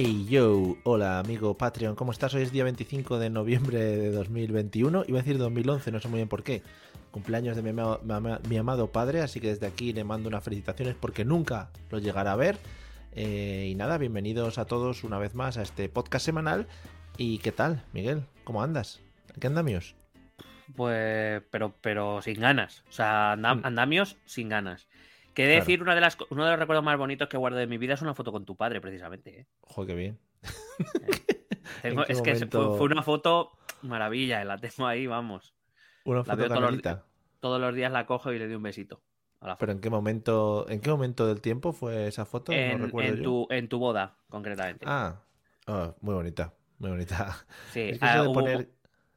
Hey yo, hola amigo Patreon, ¿cómo estás? Hoy es día 25 de noviembre de 2021, iba a decir 2011, no sé muy bien por qué. Cumpleaños de mi amado, mi ama- mi amado padre, así que desde aquí le mando unas felicitaciones porque nunca lo llegará a ver. Eh, y nada, bienvenidos a todos una vez más a este podcast semanal. ¿Y qué tal, Miguel? ¿Cómo andas? ¿Qué andamios? Pues, pero, pero sin ganas. O sea, Mm. andamios sin ganas. Que Claro. decir, una de las, co- uno de los recuerdos más bonitos que guardo de mi vida es una foto con tu padre, precisamente. ¿eh? Joder, qué bien. Tengo- qué es que fue, una foto maravilla, la tengo ahí, vamos. Una La foto veo todos los, canelita. todos los días la cojo y le doy un besito. A la foto. Pero ¿en qué momento, en qué momento del tiempo fue esa foto? no en, recuerdo en yo. tu, en tu boda, concretamente. Ah, ah, muy bonita, muy bonita. sí, Es que ah, eso de hubo, poner...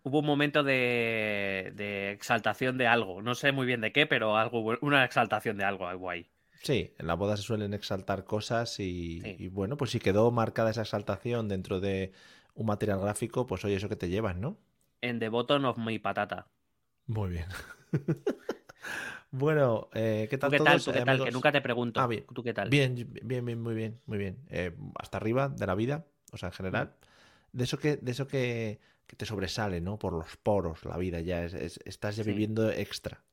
hubo un momento de, de exaltación de algo. No sé muy bien de qué, pero algo, una exaltación de algo, algo ahí. Sí, en la boda se suelen exaltar cosas y, Sí. y bueno, pues si quedó marcada esa exaltación dentro de un material gráfico, pues oye, eso que te llevas, ¿no? En The Bottom of My Patata. Muy bien. bueno, eh, ¿qué ¿Tú tal qué tal? todos, ¿Tú qué tal? Que nunca te pregunto. Ah, bien. ¿Tú qué tal? Bien, bien, bien, muy bien, muy bien. Eh, hasta arriba de la vida, o sea, en general. De eso que, de eso que, que te sobresale, ¿no? Por los poros, la vida ya, es, es- estás ya Sí. viviendo extra.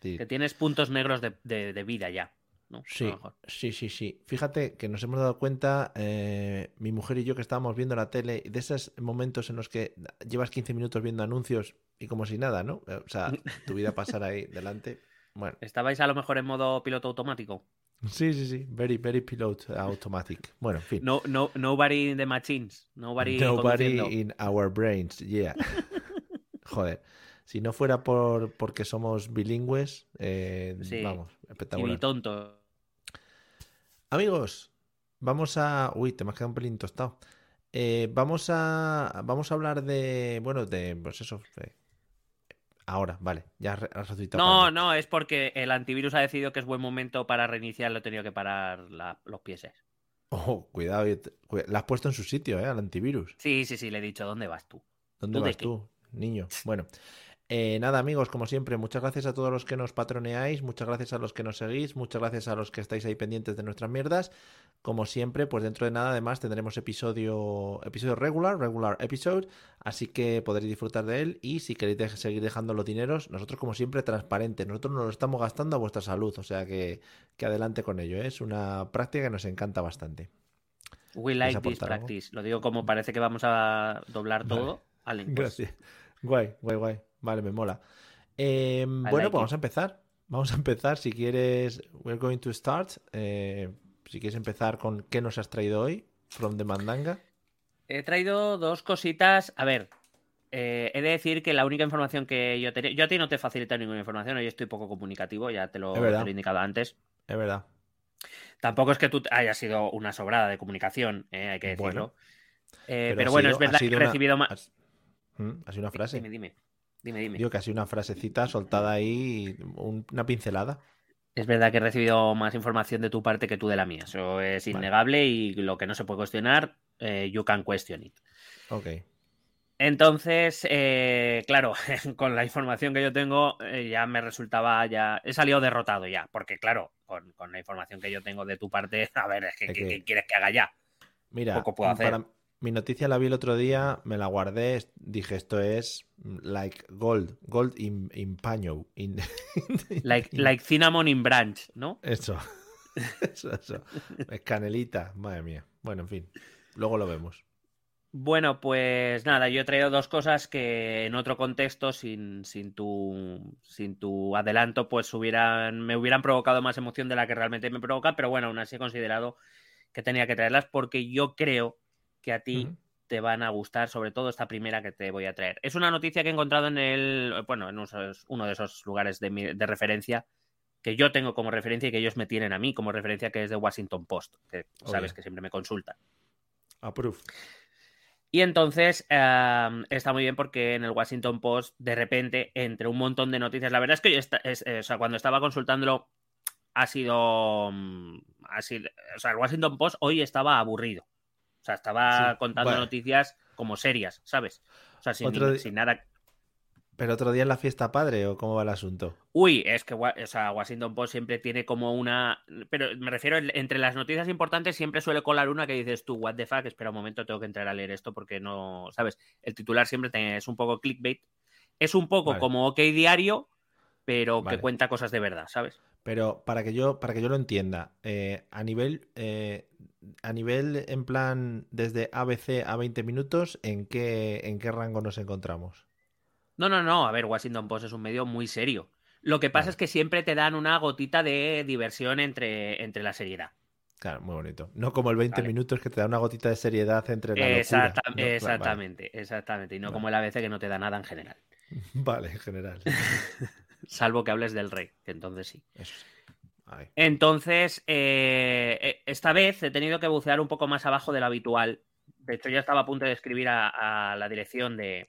Que tienes puntos negros de, de- de vida ya. ¿no? Sí, sí, sí, sí. Fíjate que nos hemos dado cuenta, eh, mi mujer y yo, que estábamos viendo la tele, de esos momentos en los que llevas 15 minutos viendo anuncios y como si nada, ¿no? O sea, tu vida pasar ahí delante. Bueno, ¿Estabais a lo mejor en modo piloto automático? Sí, sí, sí. Very, very pilot automatic. Bueno, en fin. No, no, nobody in the machines. Nobody, Nobody in our brains, yeah. Joder. Si no fuera por porque somos bilingües, eh, Sí. vamos, Y espectacular. ni tonto. Amigos, vamos a. Uy, te me has quedado un pelín tostado. Eh, vamos a. Vamos a hablar de. Bueno, de. Pues eso. de- Ahora, vale. Ya has re- has resucitado No, no, es porque el antivirus ha decidido que es buen momento para reiniciar, lo he tenido que parar la- los pieses. Oh, cuidado. y te- cuida- La has puesto en su sitio, ¿eh? Al antivirus. Sí, sí, sí, le he dicho, ¿dónde vas tú? ¿Dónde ¿Tú de vas tú, niño? Bueno. Eh, nada, amigos, como siempre, muchas gracias a todos los que nos patroneáis, muchas gracias a los que nos seguís, muchas gracias a los que estáis ahí pendientes de nuestras mierdas. Como siempre, pues dentro de nada, además, tendremos episodio, episodio regular, regular episode, así que podréis disfrutar de él. Y si queréis de- seguir dejando los dineros, nosotros, como siempre, transparentes, nosotros nos lo estamos gastando a vuestra salud, o sea que, que adelante con ello, ¿eh? es una práctica que nos encanta bastante. We ¿Quieres like this algo? practice. Lo digo como parece que vamos a doblar todo. Vale, pues, Gracias. Guay, guay, guay. Vale, me mola. Eh, bueno, pues vamos a empezar. Vamos a empezar. Si quieres, we're going to start. Eh, si quieres empezar con qué nos has traído hoy, from the mandanga. He traído dos cositas. A ver, eh, he de decir que la única información que yo tenía. Yo a ti no te facilito ninguna información, hoy estoy poco comunicativo, ya te lo, te he indicado antes. Es verdad. Tampoco es que tú hayas sido una sobrada de comunicación, eh, hay que decirlo. Bueno. Pero bueno, sido- es verdad que he recibido más. ¿Mm? Ha sido una frase. Dime, dime. Dime, dime. Digo sido una frasecita soltada ahí, un- una pincelada. Es verdad que he recibido más información de tu parte que tú de la mía. Eso es Vale. innegable y lo que no se puede cuestionar, eh, you can question it. Ok. Entonces, eh, claro, con la información que yo tengo, eh, ya me resultaba ya. He salido derrotado ya, porque claro, con, con la información que yo tengo de tu parte, a ver, es que, Es ¿qué, quieres que haga ya? Mira, Poco puedo hacer. para- mi noticia la vi el otro día, me la guardé, dije esto es mm, like gold, gold in, in paño. in- Like, like cinnamon in branch, ¿no? Eso. Eso, eso. Es canelita, madre mía. Bueno, en fin. Luego lo vemos. Bueno, pues nada, yo he traído dos cosas que en otro contexto, sin, sin, tu, sin tu adelanto, pues hubieran, me hubieran provocado más emoción de la que realmente me provoca, pero bueno, aún así he considerado que tenía que traerlas porque yo creo que a ti te van a gustar, sobre todo esta primera que te voy a traer. Es una noticia que he encontrado en el, bueno, en uno de esos lugares de, de referencia que yo tengo como referencia y que ellos me tienen a mí como referencia, que es de Washington Post, que sabes que siempre me consultan. Approve. Y entonces em, está muy bien porque en el Washington Post, de repente, entre un montón de noticias, la verdad es que yo o sea, cuando estaba consultándolo, ha sido, mm, ha sido. O sea, el Washington Post hoy estaba aburrido. O sea, estaba contando noticias como serias, ¿sabes? O sea, sin, sin nada. ¿Pero otro día en la fiesta padre o cómo va el asunto? Uy, es que o sea, Washington Post siempre tiene como una... Pero me refiero, entre las noticias importantes siempre suele colar una que dices tú, what the fuck, espera un momento, tengo que entrar a leer esto porque no... ¿Sabes? El titular siempre es un poco clickbait. Es un poco como OK Diario, pero que cuenta cosas de verdad, ¿sabes? Pero para que yo, para que yo lo entienda, eh, a nivel... Eh, a nivel en plan desde ABC a 20 minutos, ¿en qué, ¿en qué rango nos encontramos? No, no, no. A ver, Washington Post es un medio muy serio. Lo que pasa es que siempre te dan una gotita de diversión entre, entre la seriedad. Claro, muy bonito. No como el 20 minutos que te da una gotita de seriedad entre la Exactamente, exactamente. Y no como el ABC que no te da nada en general. Vale, en general. Salvo que hables del rey, que entonces sí. Entonces, eh, eh, esta vez he tenido que bucear un poco más abajo de lo habitual. De hecho, ya estaba a punto de escribir a la dirección de,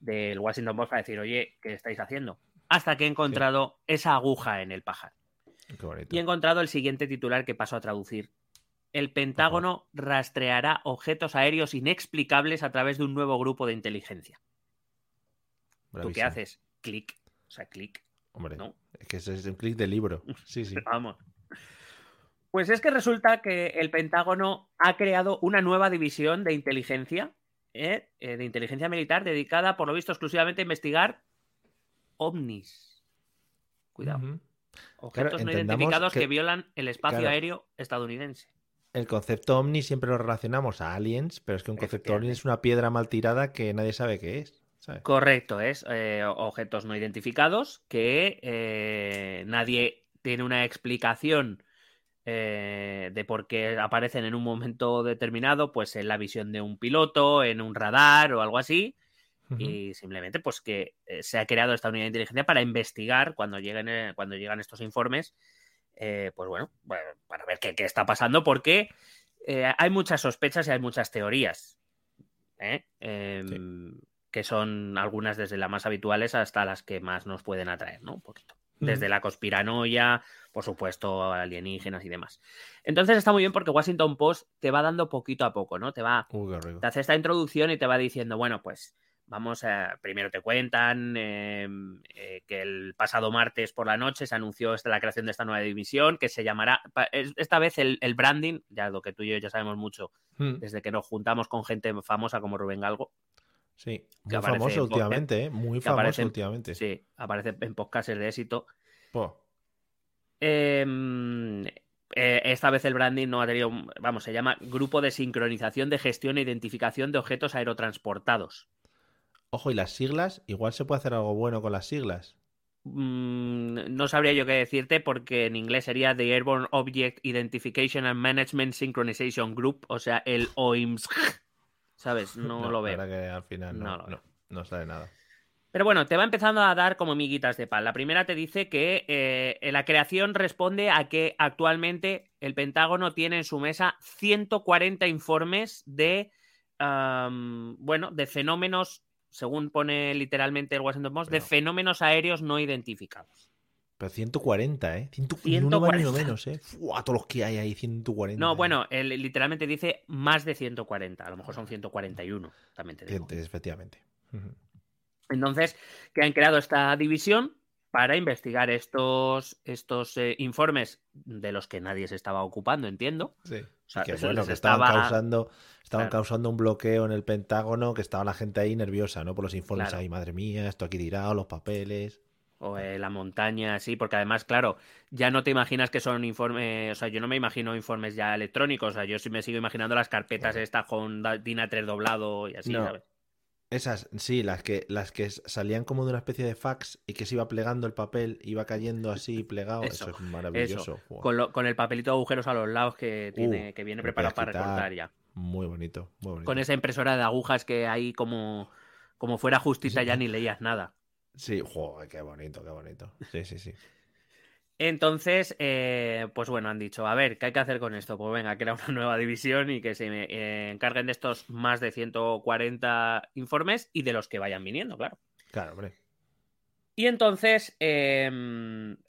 del Washington Post para decir, oye, ¿qué estáis haciendo? Hasta que he encontrado esa aguja en el pajar. Y he encontrado el siguiente titular que paso a traducir. El Pentágono rastreará objetos aéreos inexplicables a través de un nuevo grupo de inteligencia. ¿Tú qué haces? Clic. O sea, clic. Hombre, ¿no? es que es un clic de libro. Sí, sí. Vamos. Pues es que resulta que el Pentágono ha creado una nueva división de inteligencia ¿eh? Eh, de inteligencia militar dedicada, por lo visto, exclusivamente a investigar ovnis. Cuidado. Objetos no identificados que... violan el espacio aéreo estadounidense. El concepto ovni siempre lo relacionamos a aliens, pero es que un concepto ovni es una piedra mal tirada que nadie sabe qué es. Correcto, es eh, objetos no identificados que nadie tiene una explicación eh, de por qué aparecen en un momento determinado, pues en la visión de un piloto, en un radar o algo así. Y simplemente, pues que eh, se ha creado esta unidad de inteligencia para investigar cuando lleguen, eh, cuando llegan estos informes, pues bueno, para ver qué, está pasando, porque hay muchas sospechas y hay muchas teorías. Em, que son algunas desde las más habituales hasta las que más nos pueden atraer, ¿no? Un poquito desde la conspiranoia, por supuesto, alienígenas y demás. Entonces está muy bien porque Washington Post te va dando poquito a poco, ¿no? Te va, te hace esta introducción y te va diciendo, bueno, pues vamos a, primero te cuentan em, eh, que el pasado martes por la noche se anunció esta, la creación de esta nueva división que se llamará, esta vez el, branding, ya lo que tú y yo ya sabemos mucho, desde que nos juntamos con gente famosa como Rubén Galgo, Sí, muy famoso últimamente, ¿eh? Muy famoso últimamente. Sí, aparece en podcasts de éxito. Em, eh, esta vez el branding no ha tenido, vamos, se llama Grupo de Sincronización de Gestión e Identificación de Objetos Aerotransportados. Ojo, ¿y las siglas? Igual se puede hacer algo bueno con las siglas. Mm, no sabría yo qué decirte porque en inglés sería The Airborne Object Identification and Management Synchronization Group, o sea, el OIMSG. ¿Sabes? No, lo veo. que al final no, no, sale nada. Pero bueno, te va empezando a dar como miguitas de pan. La primera te dice que eh, la creación responde a que actualmente el Pentágono tiene en su mesa 140 informes de, bueno, de fenómenos, según pone literalmente el Washington Post, de fenómenos aéreos no identificados. Pero 140, ¿eh? 140. menos, ¿eh? Fua, todos los que hay ahí, 140. No, bueno, él literalmente dice más de 140. A lo mejor son 141, también te digo. Efectivamente. Entonces, que han creado esta división para investigar estos, estos eh, informes de los que nadie se estaba ocupando, entiendo. Sí. O sea, que bueno, que estaban, causando, estaban causando un bloqueo en el Pentágono, que estaba la gente ahí nerviosa, ¿no? Por los informes ahí, madre mía, esto aquí tirado, los papeles o eh, la montaña, sí, porque además, claro, ya no te imaginas que son informes, o sea, yo no me imagino informes ya electrónicos, o sea, yo sí me sigo imaginando las carpetas estas con DIN 3 doblado y así, ¿sabes? Esas, sí, las que, las que salían como de una especie de fax y que se iba plegando el papel, iba cayendo así plegado, eso, es maravilloso. Con, con, el papelito de agujeros a los lados que tiene, uh, que viene preparado para recortar ya. Muy bonito, muy bonito. Con esa impresora de agujas que ahí como, como fuera justita ya ni leías nada. Sí, joder, qué bonito, qué bonito. Sí, sí, sí. Entonces, eh, pues bueno, han dicho, a ver, ¿qué hay que hacer con esto? Pues venga, era una nueva división y que se me, eh, encarguen de estos más de 140 informes y de los que vayan viniendo, claro. Claro, hombre. Y entonces, eh,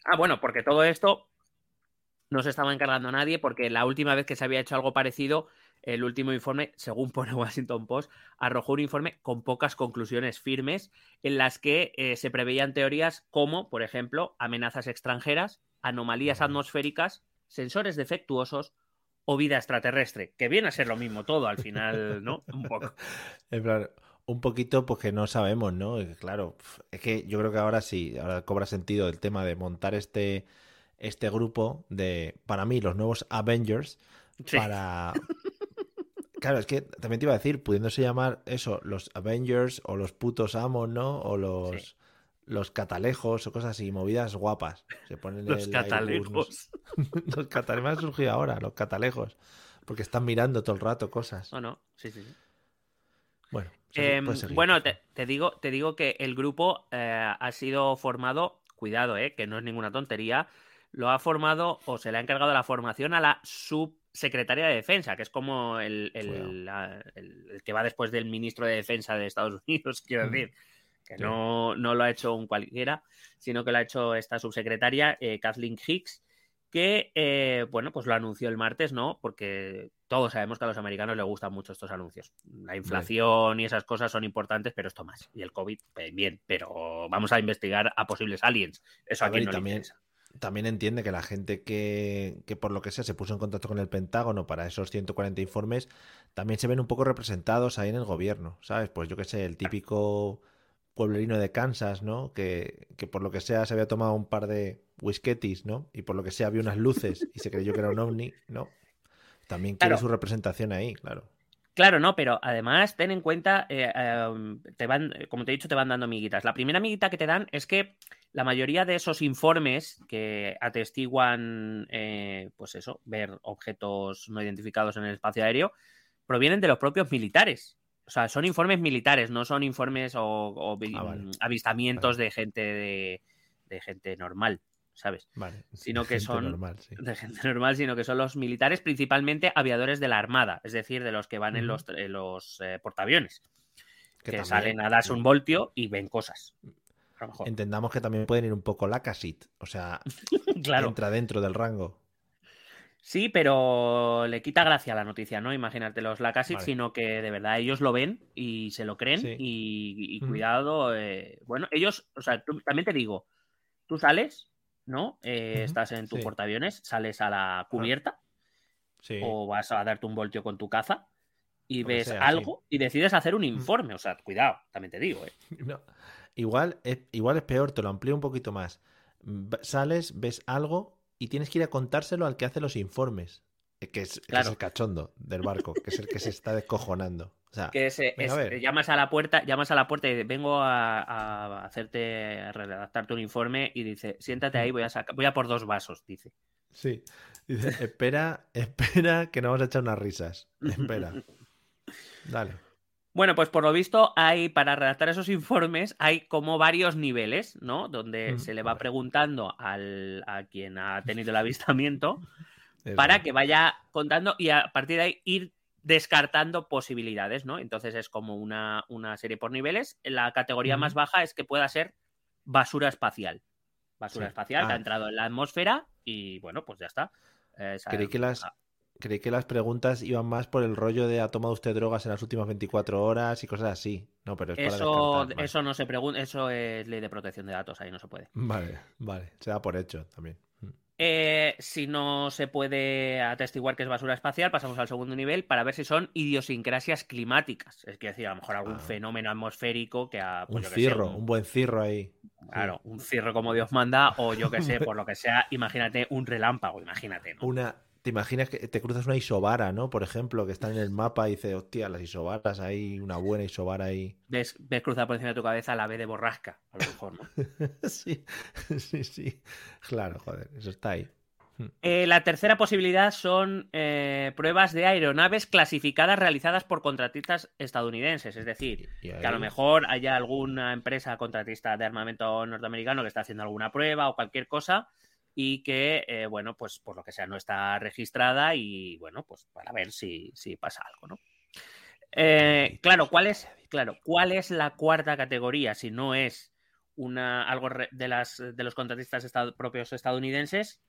ah, bueno, porque todo esto no se estaba encargando nadie, porque la última vez que se había hecho algo parecido, el último informe, según pone Washington Post, arrojó un informe con pocas conclusiones firmes en las que eh, se preveían teorías como, por ejemplo, amenazas extranjeras, anomalías atmosféricas, sensores defectuosos o vida extraterrestre, que viene a ser lo mismo todo al final, ¿no? Un poco. En plan, un poquito porque no sabemos, ¿no? Claro, es que yo creo que ahora sí, ahora cobra sentido el tema de montar este, este grupo de, para mí, los nuevos Avengers, Sí. para... Claro, es que también te iba a decir, pudiéndose llamar eso, los Avengers o los putos amos, ¿no? O los, Sí. los catalejos o cosas así, movidas guapas. Se ponen Los el Airbus, no sé. catalejos. los catalejos han surgido ahora, los catalejos. Porque están mirando todo el rato cosas. ¿O no? Sí, sí, sí. Bueno, segui- Em, seguir, bueno, te, digo, te digo que el grupo eh, ha sido formado, cuidado, eh, que no es ninguna tontería, lo ha formado o se le ha encargado la formación a la subsecretaria de Defensa, que es como el, el- Cuidado. la- el- el que va después del ministro de Defensa de Estados Unidos, quiero Mm. decir. Que Sí. no, no lo ha hecho un cualquiera, sino que lo ha hecho esta subsecretaria, eh, Kathleen Hicks, que, eh, bueno, pues lo anunció el martes, ¿no? Porque todos sabemos que a los americanos les gustan mucho estos anuncios. La inflación y esas cosas son importantes, pero esto más. Y el COVID, eh, bien, pero vamos a investigar a posibles aliens. Eso A a ver, y no también-. También entiende que la gente que, que por lo que sea se puso en contacto con el Pentágono para esos 140 informes, también se ven un poco representados ahí en el gobierno, ¿sabes? Pues yo qué sé, el típico pueblerino de Kansas, ¿no? Que, que por lo que sea se había tomado un par de whisketis, ¿no? Y por lo que sea vio unas luces y se creyó que era un ovni, ¿no? También quiere Claro. su representación ahí, claro. Claro, no, pero además ten en cuenta, eh, eh, te van, como te he dicho, te van dando amiguitas. La primera amiguita que te dan es que la mayoría de esos informes que atestiguan, eh, pues eso, ver objetos no identificados en el espacio aéreo, provienen de los propios militares. O sea, son informes militares, no son informes o, Ah, vale. avistamientos de gente de, de gente normal, ¿sabes? Vale. Sino que son- normal, sí. de gente normal, sino que son los militares, principalmente aviadores de la Armada, es decir, de los que van en los, en los eh, portaaviones, que, salen a darse un voltio y ven cosas. A lo mejor. Entendamos que también pueden ir un poco la casit, o sea, Claro. entra dentro del rango. Sí, pero le quita gracia a la noticia, ¿no? Imagínate los Lacasit, Vale. sino que de verdad ellos lo ven y se lo creen Sí. y, cuidado. eh, bueno, ellos, o sea, tú- también te digo, tú sales, ¿no? Eh, Estás en tu sí. portaaviones, sales a la cubierta Sí. o vas a darte un voltio con tu caza y ves sea, sí. algo y decides hacer un informe. O sea, cuidado, también te digo, ¿eh? No, Igual es, igual es peor, te lo amplío un poquito más. Sales, ves algo y tienes que ir a contárselo al que hace los informes, eh, que es, que es el cachondo del barco, que es el que se está descojonando. O sea, Que es, eh, es- a llamas a la puerta, llamas a la puerta y dices, vengo a, a hacerte, a redactarte un informe y dice, siéntate ahí, voy a sacar, voy a por dos vasos, dice. sí. Dice, espera, espera, que no vamos a echar unas risas. Espera. Dale. Bueno, pues por lo visto hay, para redactar esos informes, hay como varios niveles, ¿no? Donde Mm, se le va preguntando al, a quien ha tenido el avistamiento para que vaya contando y a partir de ahí ir descartando posibilidades, ¿no? Entonces es como una, una serie por niveles. La categoría más baja es que pueda ser basura espacial. Basura Sí. espacial que Ah. ha entrado en la atmósfera y bueno, pues ya está. Eh, Creí que las, ah, creí que las preguntas iban más por el rollo de ha tomado usted drogas en las últimas 24 horas y cosas así. No, pero es para Eso, eso no se pregunta, eso es ley de protección de datos, ahí no se puede. Vale, vale. Se da por hecho también. Eh, si no se puede atestiguar que es basura espacial, pasamos al segundo nivel para ver si son idiosincrasias climáticas. Es decir, a lo mejor algún Ah. fenómeno atmosférico que ha. pues Un cirro, un- un buen cirro ahí. Claro, un cirro como Dios manda, o yo que sé, por lo que sea, imagínate un relámpago, imagínate, ¿no? Una, ¿Te imaginas que te cruzas una isobara, ¿no? Por ejemplo, que está en el mapa y dices, hostia, las isobaras ahí, una buena isobara ahí. Ves, ves cruzar por encima de tu cabeza la B de borrasca, a lo mejor, ¿no? sí, sí, sí. Claro, joder, eso está ahí. Eh, la tercera posibilidad son eh, pruebas de aeronaves clasificadas realizadas por contratistas estadounidenses. Es decir, que a lo mejor haya alguna empresa contratista de armamento norteamericano que está haciendo alguna prueba o cualquier cosa y que, eh, bueno, pues por lo que sea no está registrada y, bueno, pues para ver si, si pasa algo, ¿no? Eh, claro, ¿cuál es, claro, ¿cuál es la cuarta categoría si no es una, algo de, las, de los contratistas estad- propios estadounidenses?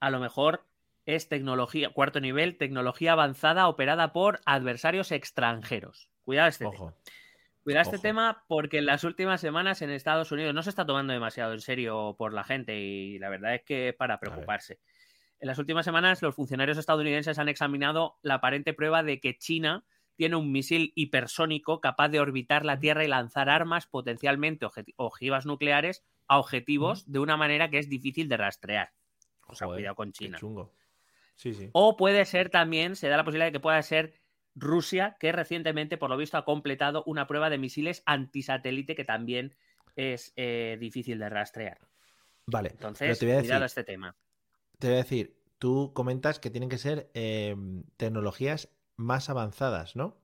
A lo mejor es tecnología, cuarto nivel, tecnología avanzada operada por adversarios extranjeros. Cuidado este tema. Ojo. Cuidado este tema porque en las últimas semanas en Estados Unidos no se está tomando demasiado en serio por la gente y la verdad es que es para preocuparse. En las últimas semanas los funcionarios estadounidenses han examinado la aparente prueba de que China tiene un misil hipersónico capaz de orbitar la Tierra y lanzar armas potencialmente ojivas nucleares a objetivos de una manera que es difícil de rastrear. O sea, Joder, cuidado con China. chungo. Sí, sí. O puede ser también, se da la posibilidad de que pueda ser Rusia, que recientemente, por lo visto, ha completado una prueba de misiles antisatélite que también es eh, difícil de rastrear. Vale. Entonces, te voy a cuidado decir, a este tema. te voy a decir, tú comentas que tienen que ser eh, tecnologías más avanzadas, ¿no?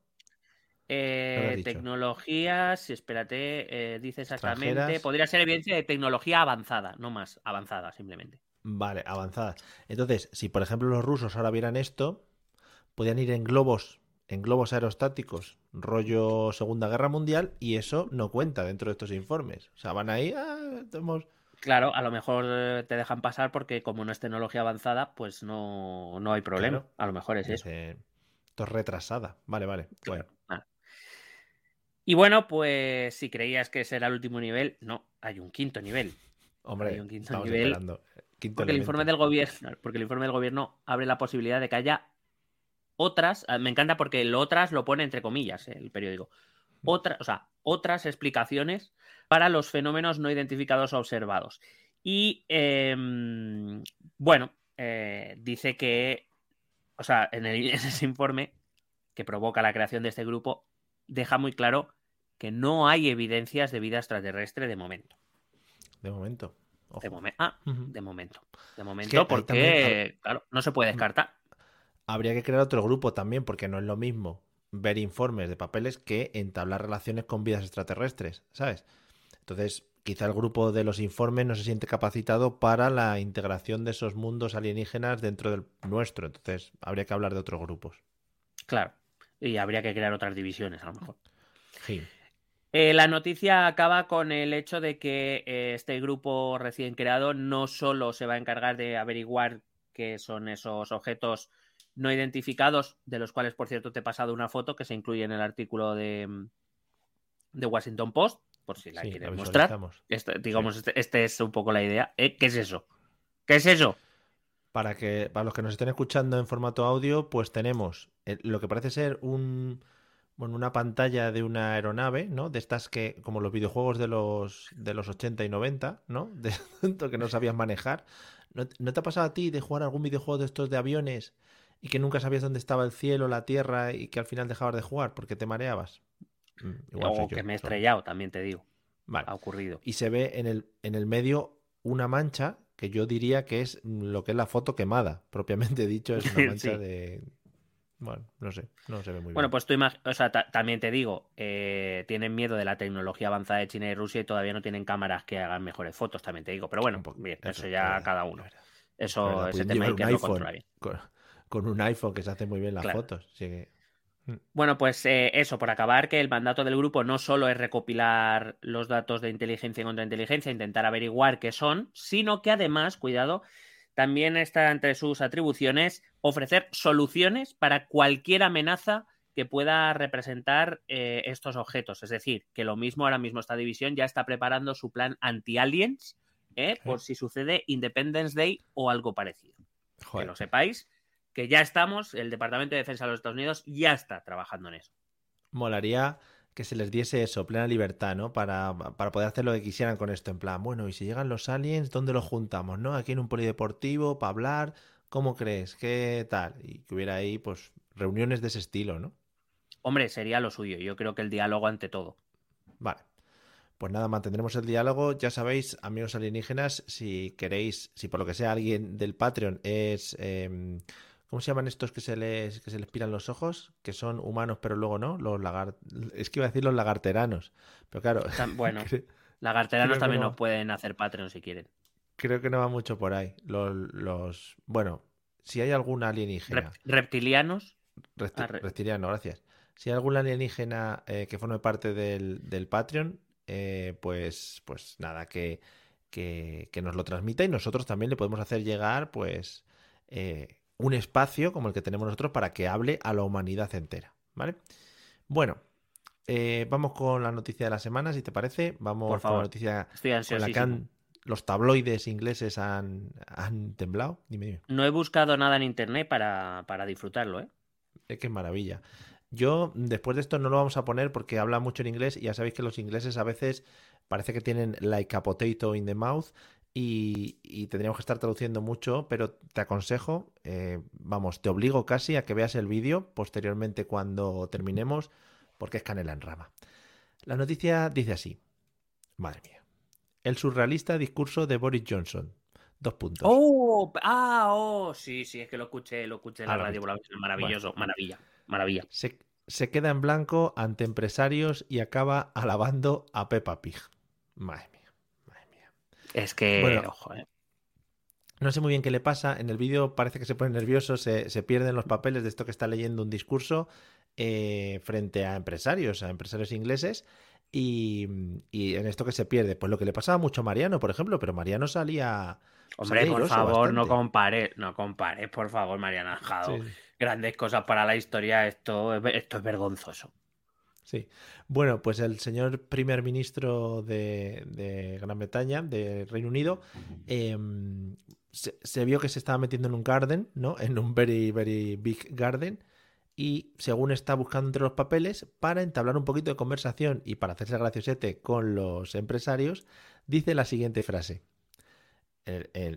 Eh, tecnologías, espérate, eh, dice exactamente. Extranjeras. Podría ser evidencia de tecnología avanzada, no más, avanzada simplemente. Vale, avanzadas. Entonces, si por ejemplo los rusos ahora vieran esto, podían ir en globos, en globos aerostáticos, rollo Segunda Guerra Mundial, y eso no cuenta dentro de estos informes. O sea, van ahí, ah, tenemos- Claro, a lo mejor eh, te dejan pasar porque como no es tecnología avanzada, pues no, no hay problema. Claro. A lo mejor es eso. Dice, esto es retrasada. Vale, vale. Bueno, Ah. Y bueno, pues si creías que ese era el último nivel, no, hay un quinto nivel. hombre, Hay un quinto estamos nivel, esperando. Quinto Porque el, informe del gobierno, porque el informe del gobierno abre la posibilidad de que haya otras, ah, me encanta porque el otras lo pone entre comillas eh, el periódico, otra, o sea, otras explicaciones para los fenómenos no identificados o observados. Y em, bueno, eh, dice que, o sea, en, el- en ese informe que provoca la creación de este grupo, deja muy claro que no hay evidencias de vida extraterrestre de momento. De momento. De momen- ah, de momento. De momento, porque, también- claro, no se puede descartar. Habría que crear otro grupo también, porque no es lo mismo ver informes de papeles que entablar relaciones con vidas extraterrestres, ¿sabes? Entonces, quizá el grupo de los informes no se siente capacitado para la integración de esos mundos alienígenas dentro del nuestro. Entonces, habría que hablar de otros grupos. Claro. Y habría que crear otras divisiones, a lo mejor. Sí. Eh, la noticia acaba con el hecho de que eh, este grupo recién creado no solo se va a encargar de averiguar qué son esos objetos no identificados, de los cuales, por cierto, te he pasado una foto que se incluye en el artículo de, mm, de Washington Post, por si la Sí, quieres mostrar. Este, digamos, este, este es un poco la idea. ¿Eh? ¿Qué es eso? ¿Qué es eso? Para que, para los que nos estén escuchando en formato audio, pues tenemos eh, lo que parece ser un, bueno, una pantalla de una aeronave, ¿no? De estas que, como los videojuegos de los, de los 80 y 90, ¿no? De tanto que no sabías manejar. ¿No, no te ha pasado a ti de jugar algún videojuego de estos de aviones y que nunca sabías dónde estaba el cielo, la tierra y que al final dejabas de jugar porque te mareabas? Mm, igual o yo, que me he estrellado, también te digo. Vale. Ha ocurrido. Y se ve en el, en el medio una mancha que yo diría que es lo que es la foto quemada, propiamente dicho, es una mancha Sí. de... Bueno, no sé, no se ve muy Bueno, bien. pues tú o sea, ta- también te digo, eh, tienen miedo de la tecnología avanzada de China y Rusia y todavía no tienen cámaras que hagan mejores fotos, también te digo. Pero bueno, bien, eso, es ya verdad, cada es uno. es Eso, verdad, ese tema hay que lo controla bien. con, con un iPhone que se hace muy bien las Claro. fotos. así que- Bueno, pues eh, eso, por acabar, que el mandato del grupo no solo es recopilar los datos de inteligencia y contrainteligencia, intentar averiguar qué son, sino que además, cuidado, también está entre sus atribuciones ofrecer soluciones para cualquier amenaza que pueda representar eh, estos objetos. Es decir, que lo mismo ahora mismo esta división ya está preparando su plan anti-aliens ¿eh? por si sucede Independence Day o algo parecido. Que lo sepáis, que ya estamos, el Departamento de Defensa de los Estados Unidos ya está trabajando en eso. molaría que se les diese eso, plena libertad, ¿no? Para, para poder hacer lo que quisieran con esto. En plan, bueno, y si llegan los aliens, ¿dónde los juntamos, no? Aquí en un polideportivo, para hablar, ¿cómo crees? ¿Qué tal? Y que hubiera ahí, pues, reuniones de ese estilo, ¿no? Hombre, sería lo suyo. Yo creo que el diálogo ante todo. Vale. pues nada, mantendremos el diálogo. Ya sabéis, amigos alienígenas, si queréis, si por lo que sea alguien del Patreon es... em, ¿Cómo se llaman estos que se les que se les piran los ojos? Que son humanos pero luego no, los lagar... Es que iba a decir los lagarteranos. Pero claro, Bueno, lagarteranos también no. nos pueden hacer Patreon si quieren. creo que no va mucho por ahí. Los, los... Bueno, si hay algún alienígena... Rep- reptilianos, Repti- Ah, re- reptiliano, gracias. Si hay algún alienígena eh, que forme parte del, del Patreon, eh, pues, pues nada, que, que, que nos lo transmita y nosotros también le podemos hacer llegar, pues, eh, un espacio como el que tenemos nosotros para que hable a la humanidad entera, ¿vale? Bueno, eh, vamos con la noticia de la semana, si te parece. Vamos Por con favor. la noticia estoy con la que han- los tabloides ingleses han, han temblado. Dime, dime. No he buscado nada en internet para, para disfrutarlo, ¿eh? Eh, qué maravilla. Yo, después de esto, no lo vamos a poner porque habla mucho en inglés y ya sabéis que los ingleses a veces parece que tienen like a potato in the mouth y, y tendríamos que estar traduciendo mucho, pero te aconsejo, eh, vamos, te obligo casi a que veas el vídeo posteriormente cuando terminemos porque es canela en rama. La noticia dice así. Madre mía. El surrealista discurso de Boris Johnson. Dos puntos. ¡Oh! ¡Ah! ¡Oh! Sí, sí, es que lo escuché, lo escuché en Ah, la radio. Maravilloso, maravilla, maravilla. Se, se queda en blanco ante empresarios y acaba alabando a Peppa Pig. Madre mía, madre mía. Es que, Bueno. ojo, ¿eh? No sé muy bien qué le pasa. En el vídeo parece que se pone nervioso, se, se pierden los papeles de esto que está leyendo un discurso eh, frente a empresarios, a empresarios ingleses. Y, y en esto que se pierde, pues lo que le pasaba mucho a Mariano, por ejemplo, pero Mariano salía. Hombre, salía por favor, no compares, no compares, por favor, Mariana Jado. Sí, Grandes cosas para la historia, esto, es- esto es vergonzoso. Sí. Bueno, pues el señor primer ministro de, de Gran Bretaña, de Reino Unido, em, se, se vio que se estaba metiendo en un garden, ¿no? En un very, very big garden. Y según está buscando entre los papeles, para entablar un poquito de conversación y para hacerse graciosete con los empresarios, dice la siguiente frase.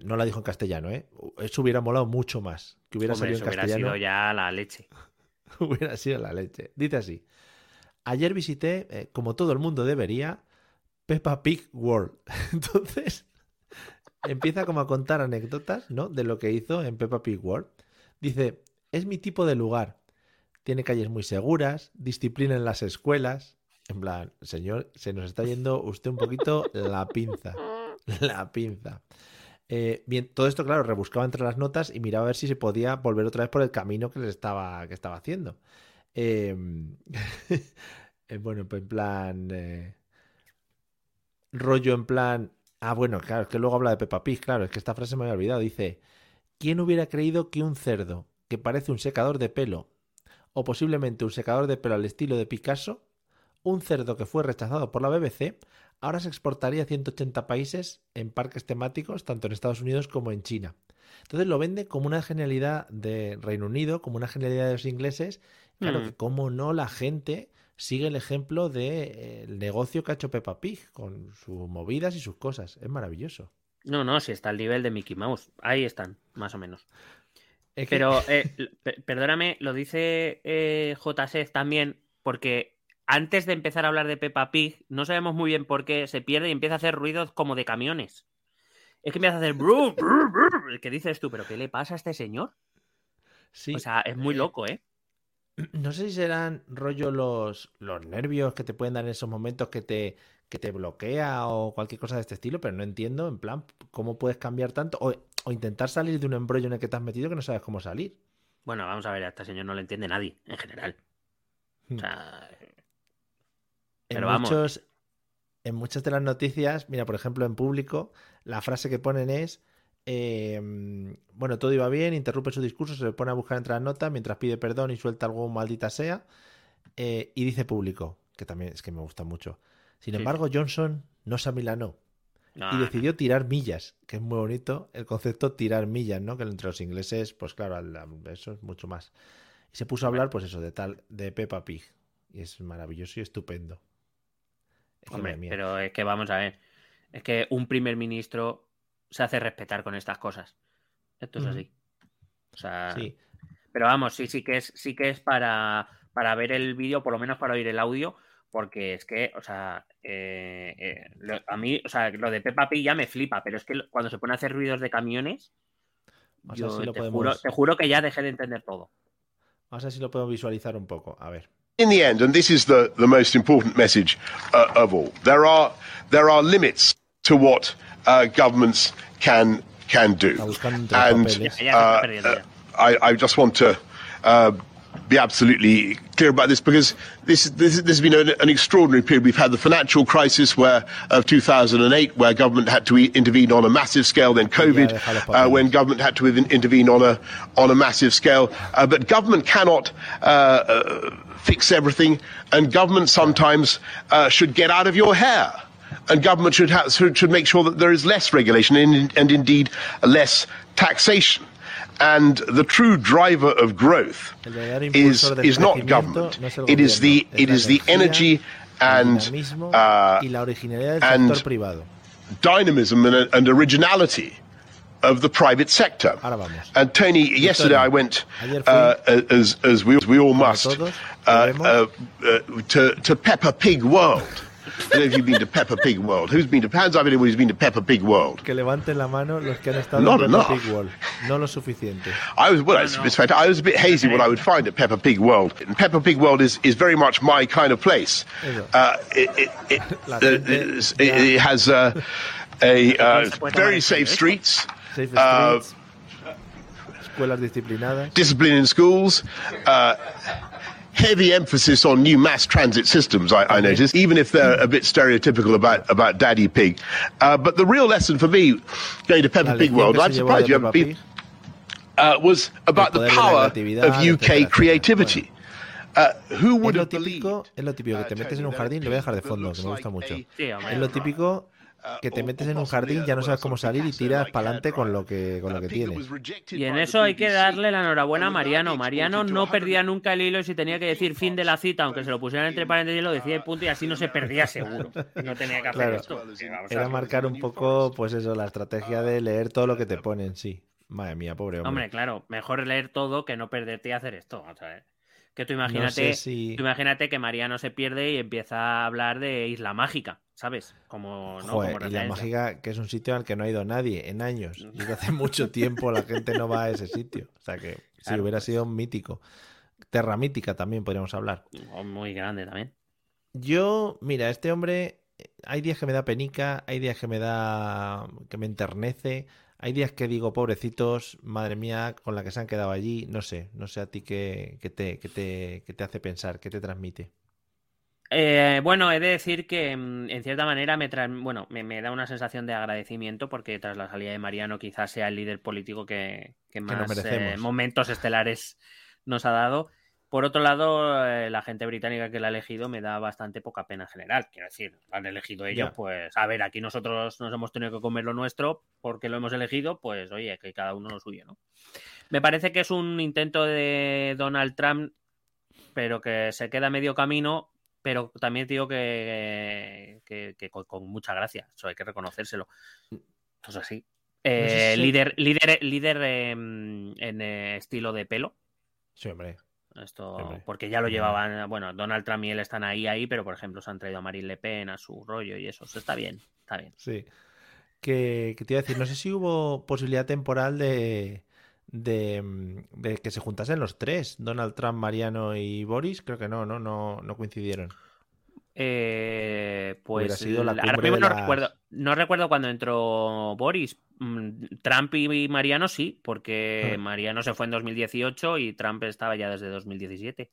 No la dijo en castellano, ¿eh? Eso hubiera molado mucho más. Que hubiera Hombre, salido eso en hubiera castellano. sido ya la leche. Hubiera sido la leche. Dice así. Ayer visité, eh, como todo el mundo debería, Peppa Pig World. Entonces, empieza como a contar anécdotas, ¿no? De lo que hizo en Peppa Pig World. Dice, es mi tipo de lugar. Tiene calles muy seguras, disciplina en las escuelas. En plan, señor, se nos está yendo usted un poquito la pinza. La pinza. Eh, bien, todo esto, claro, rebuscaba entre las notas y miraba a ver si se podía volver otra vez por el camino que les estaba, que estaba haciendo. Eh, eh, bueno, pues en plan. eh, rollo en plan. Ah, bueno, claro, es que luego habla de Peppa Pig, claro, es que esta frase me había olvidado. Dice: ¿Quién hubiera creído que un cerdo que parece un secador de pelo, o posiblemente un secador de pelo al estilo de Picasso, un cerdo que fue rechazado por la BBC, ahora se exportaría a 180 países en parques temáticos, tanto en Estados Unidos como en China? Entonces lo vende como una genialidad de Reino Unido, como una genialidad de los ingleses. Claro Mm. que cómo no la gente sigue el ejemplo del negocio que ha hecho Peppa Pig, con sus movidas y sus cosas. Es maravilloso. No, no, si está al nivel de Mickey Mouse. Ahí están, más o menos. Es que- Pero, eh, perdóname, lo dice eh, JSEF también, porque antes de empezar a hablar de Peppa Pig, no sabemos muy bien por qué se pierde y empieza a hacer ruidos como de camiones. Es que empieza a hacer brum, brum, brum. ¿Qué dices tú? ¿Pero qué le pasa a este señor? sí, O sea, es muy eh, loco, ¿eh? No sé si serán rollo los, los nervios que te pueden dar en esos momentos que te, que te bloquea o cualquier cosa de este estilo, pero no entiendo, en plan, cómo puedes cambiar tanto o, o intentar salir de un embrollo en el que te has metido que no sabes cómo salir. Bueno, vamos a ver, a este señor no le entiende nadie, en general. Hmm. O sea, En pero vamos. muchos, en muchas de las noticias, mira, por ejemplo, en público, la frase que ponen es, eh, bueno, todo iba bien, interrumpe su discurso, se le pone a buscar entre las notas mientras pide perdón y suelta algo maldita sea, eh, y dice público, que también es que me gusta mucho. Sin Sí, embargo, Johnson no se amilanó no, y decidió tirar millas, que es muy bonito el concepto tirar millas, ¿no? Que entre los ingleses, pues claro, eso es mucho más. Y se puso a hablar, pues eso, de tal, de Peppa Pig. Y es maravilloso y estupendo. Es Hombre, pero es que vamos a ver. Es que un primer ministro se hace respetar con estas cosas. Esto es así. O sea, Sí, pero vamos, sí, sí que es, sí que es para, para ver el vídeo, por lo menos para oír el audio, porque es que, o sea, eh, eh, lo- a mí, o sea, lo de Peppa Pig ya me flipa, pero es que cuando se pone a hacer ruidos de camiones, Vamos a ver yo si lo te, podemos- juro, te juro que ya dejé de entender todo. Vamos a ver si lo puedo visualizar un poco. A ver. in the end, and this is the, the most important message uh, of all, there are there are limits to what uh, governments can can do, Está buscando entre and papeles. Ya, ya se está uh. I, I just want to uh, be absolutely clear about this because this this, this has been an, an extraordinary period. We've had the financial crisis where of 2008, where government had to e- intervene on a massive scale. Then COVID, uh, when government had to intervene on a on a massive scale. Uh, but government cannot uh, uh, fix everything, and government sometimes uh, should get out of your hair. And government should, ha- should should make sure that there is less regulation and, and indeed less taxation. And the true driver of growth is is not government. no It is the it is the energy and uh, y la originalidad del and- dynamism and, and originality of the private sector. And Tony, yesterday I went, uh, as as we we all must, uh, uh, uh, to to Peppa Pig World. I don't know if you've been to Peppa Pig World. Who's been to? Hands up anyone who's been to Peppa Pig World. Que levanten la mano los que han estado Not en Peppa enough. Pig World. No lo suficiente. I was well. It's, no. it's fact, I was a bit hazy what I would find at Peppa Pig World. And Peppa Pig World is, is very much my kind of place. Eso. Uh, it, it, it, La uh, gente it's- ya- it, it has uh, a uh, se puede tomar very en safe serio streets. Safe Uh, Streets, escuelas disciplinadas. discipline in schools, uh, heavy emphasis on new mass transit systems. I, I noticed, even if they're a bit stereotypical about about Daddy Pig. Uh, but the real lesson for me, going to Peppa Pig World, I'm surprised you haven't been, uh, was about the poder de la power of UK creativity. Uh, who Es would lo have believed? típico, es lo típico que te uh, metes en Tony, un that jardín, lo voy a dejar de that fondo, looks que me gusta like mucho. a- Sí, hombre. Es lo típico que te metes en un jardín, ya no sabes cómo salir y tiras para adelante con lo que, con lo que tienes. Y en eso hay que darle la enhorabuena a Mariano. Mariano no 100 perdía nunca el hilo y si tenía que decir fin de la cita, aunque se lo pusieran entre paréntesis, lo decía y punto, y así no se perdía seguro. No tenía que hacer Claro. esto. Era marcar un poco, pues eso, la estrategia de leer todo lo que te ponen, sí. Madre mía, pobre hombre. Hombre, claro, mejor leer todo que no perderte y hacer esto. O sea, que tú no imagínate, sé si... tú imagínate que Mariano se pierde y empieza a hablar de Isla Mágica, ¿sabes? Como, ¿no? Joder, Como y la mágica, que es un sitio al que no ha ido nadie en años. Y hace mucho tiempo la gente no va a ese sitio. O sea que si Claro, hubiera pues. sido mítico. Terra mítica también podríamos hablar. O Muy grande también. Yo, mira, este hombre, hay días que me da penica, hay días que me da, que me enternece, hay días que digo, pobrecitos, madre mía, con la que se han quedado allí, no sé, no sé a ti qué, qué te, qué te, qué te hace pensar, qué te transmite. Eh, bueno, he de decir que mm, en cierta manera me, tra- bueno, me, me da una sensación de agradecimiento porque tras la salida de Mariano quizás sea el líder político que, que más merecemos. eh, momentos estelares nos ha dado. Por otro lado, eh, la gente británica que la ha elegido me da bastante poca pena en general. Quiero decir, han elegido ellos, pues a ver, aquí nosotros nos hemos tenido que comer lo nuestro porque lo hemos elegido, pues oye, que cada uno lo suyo, ¿no? Me parece que es un intento de Donald Trump, pero que se queda medio camino, pero también digo que, que, que con, con mucha gracia, eso hay que reconocérselo. Eso es así. Eh, sé si- líder líder, líder en eh, estilo de pelo. Sí, hombre. Esto, Hombre. porque ya lo llevaban, bueno, Donald Trump y él están ahí, ahí, pero por ejemplo se han traído a Marine Le Pen a su rollo y eso, eso está bien, está bien. Sí. Que, que te iba a decir, no sé si hubo posibilidad temporal de, de, mm, de que se juntasen los tres, Donald Trump, Mariano y Boris. Creo que no, no, no, no coincidieron. Eh, pues sido la ahora mismo no las- recuerdo, no recuerdo cuando entró Boris. Mm, Trump y Mariano sí, porque. Mariano se fue en 2018 y Trump estaba ya desde 2017.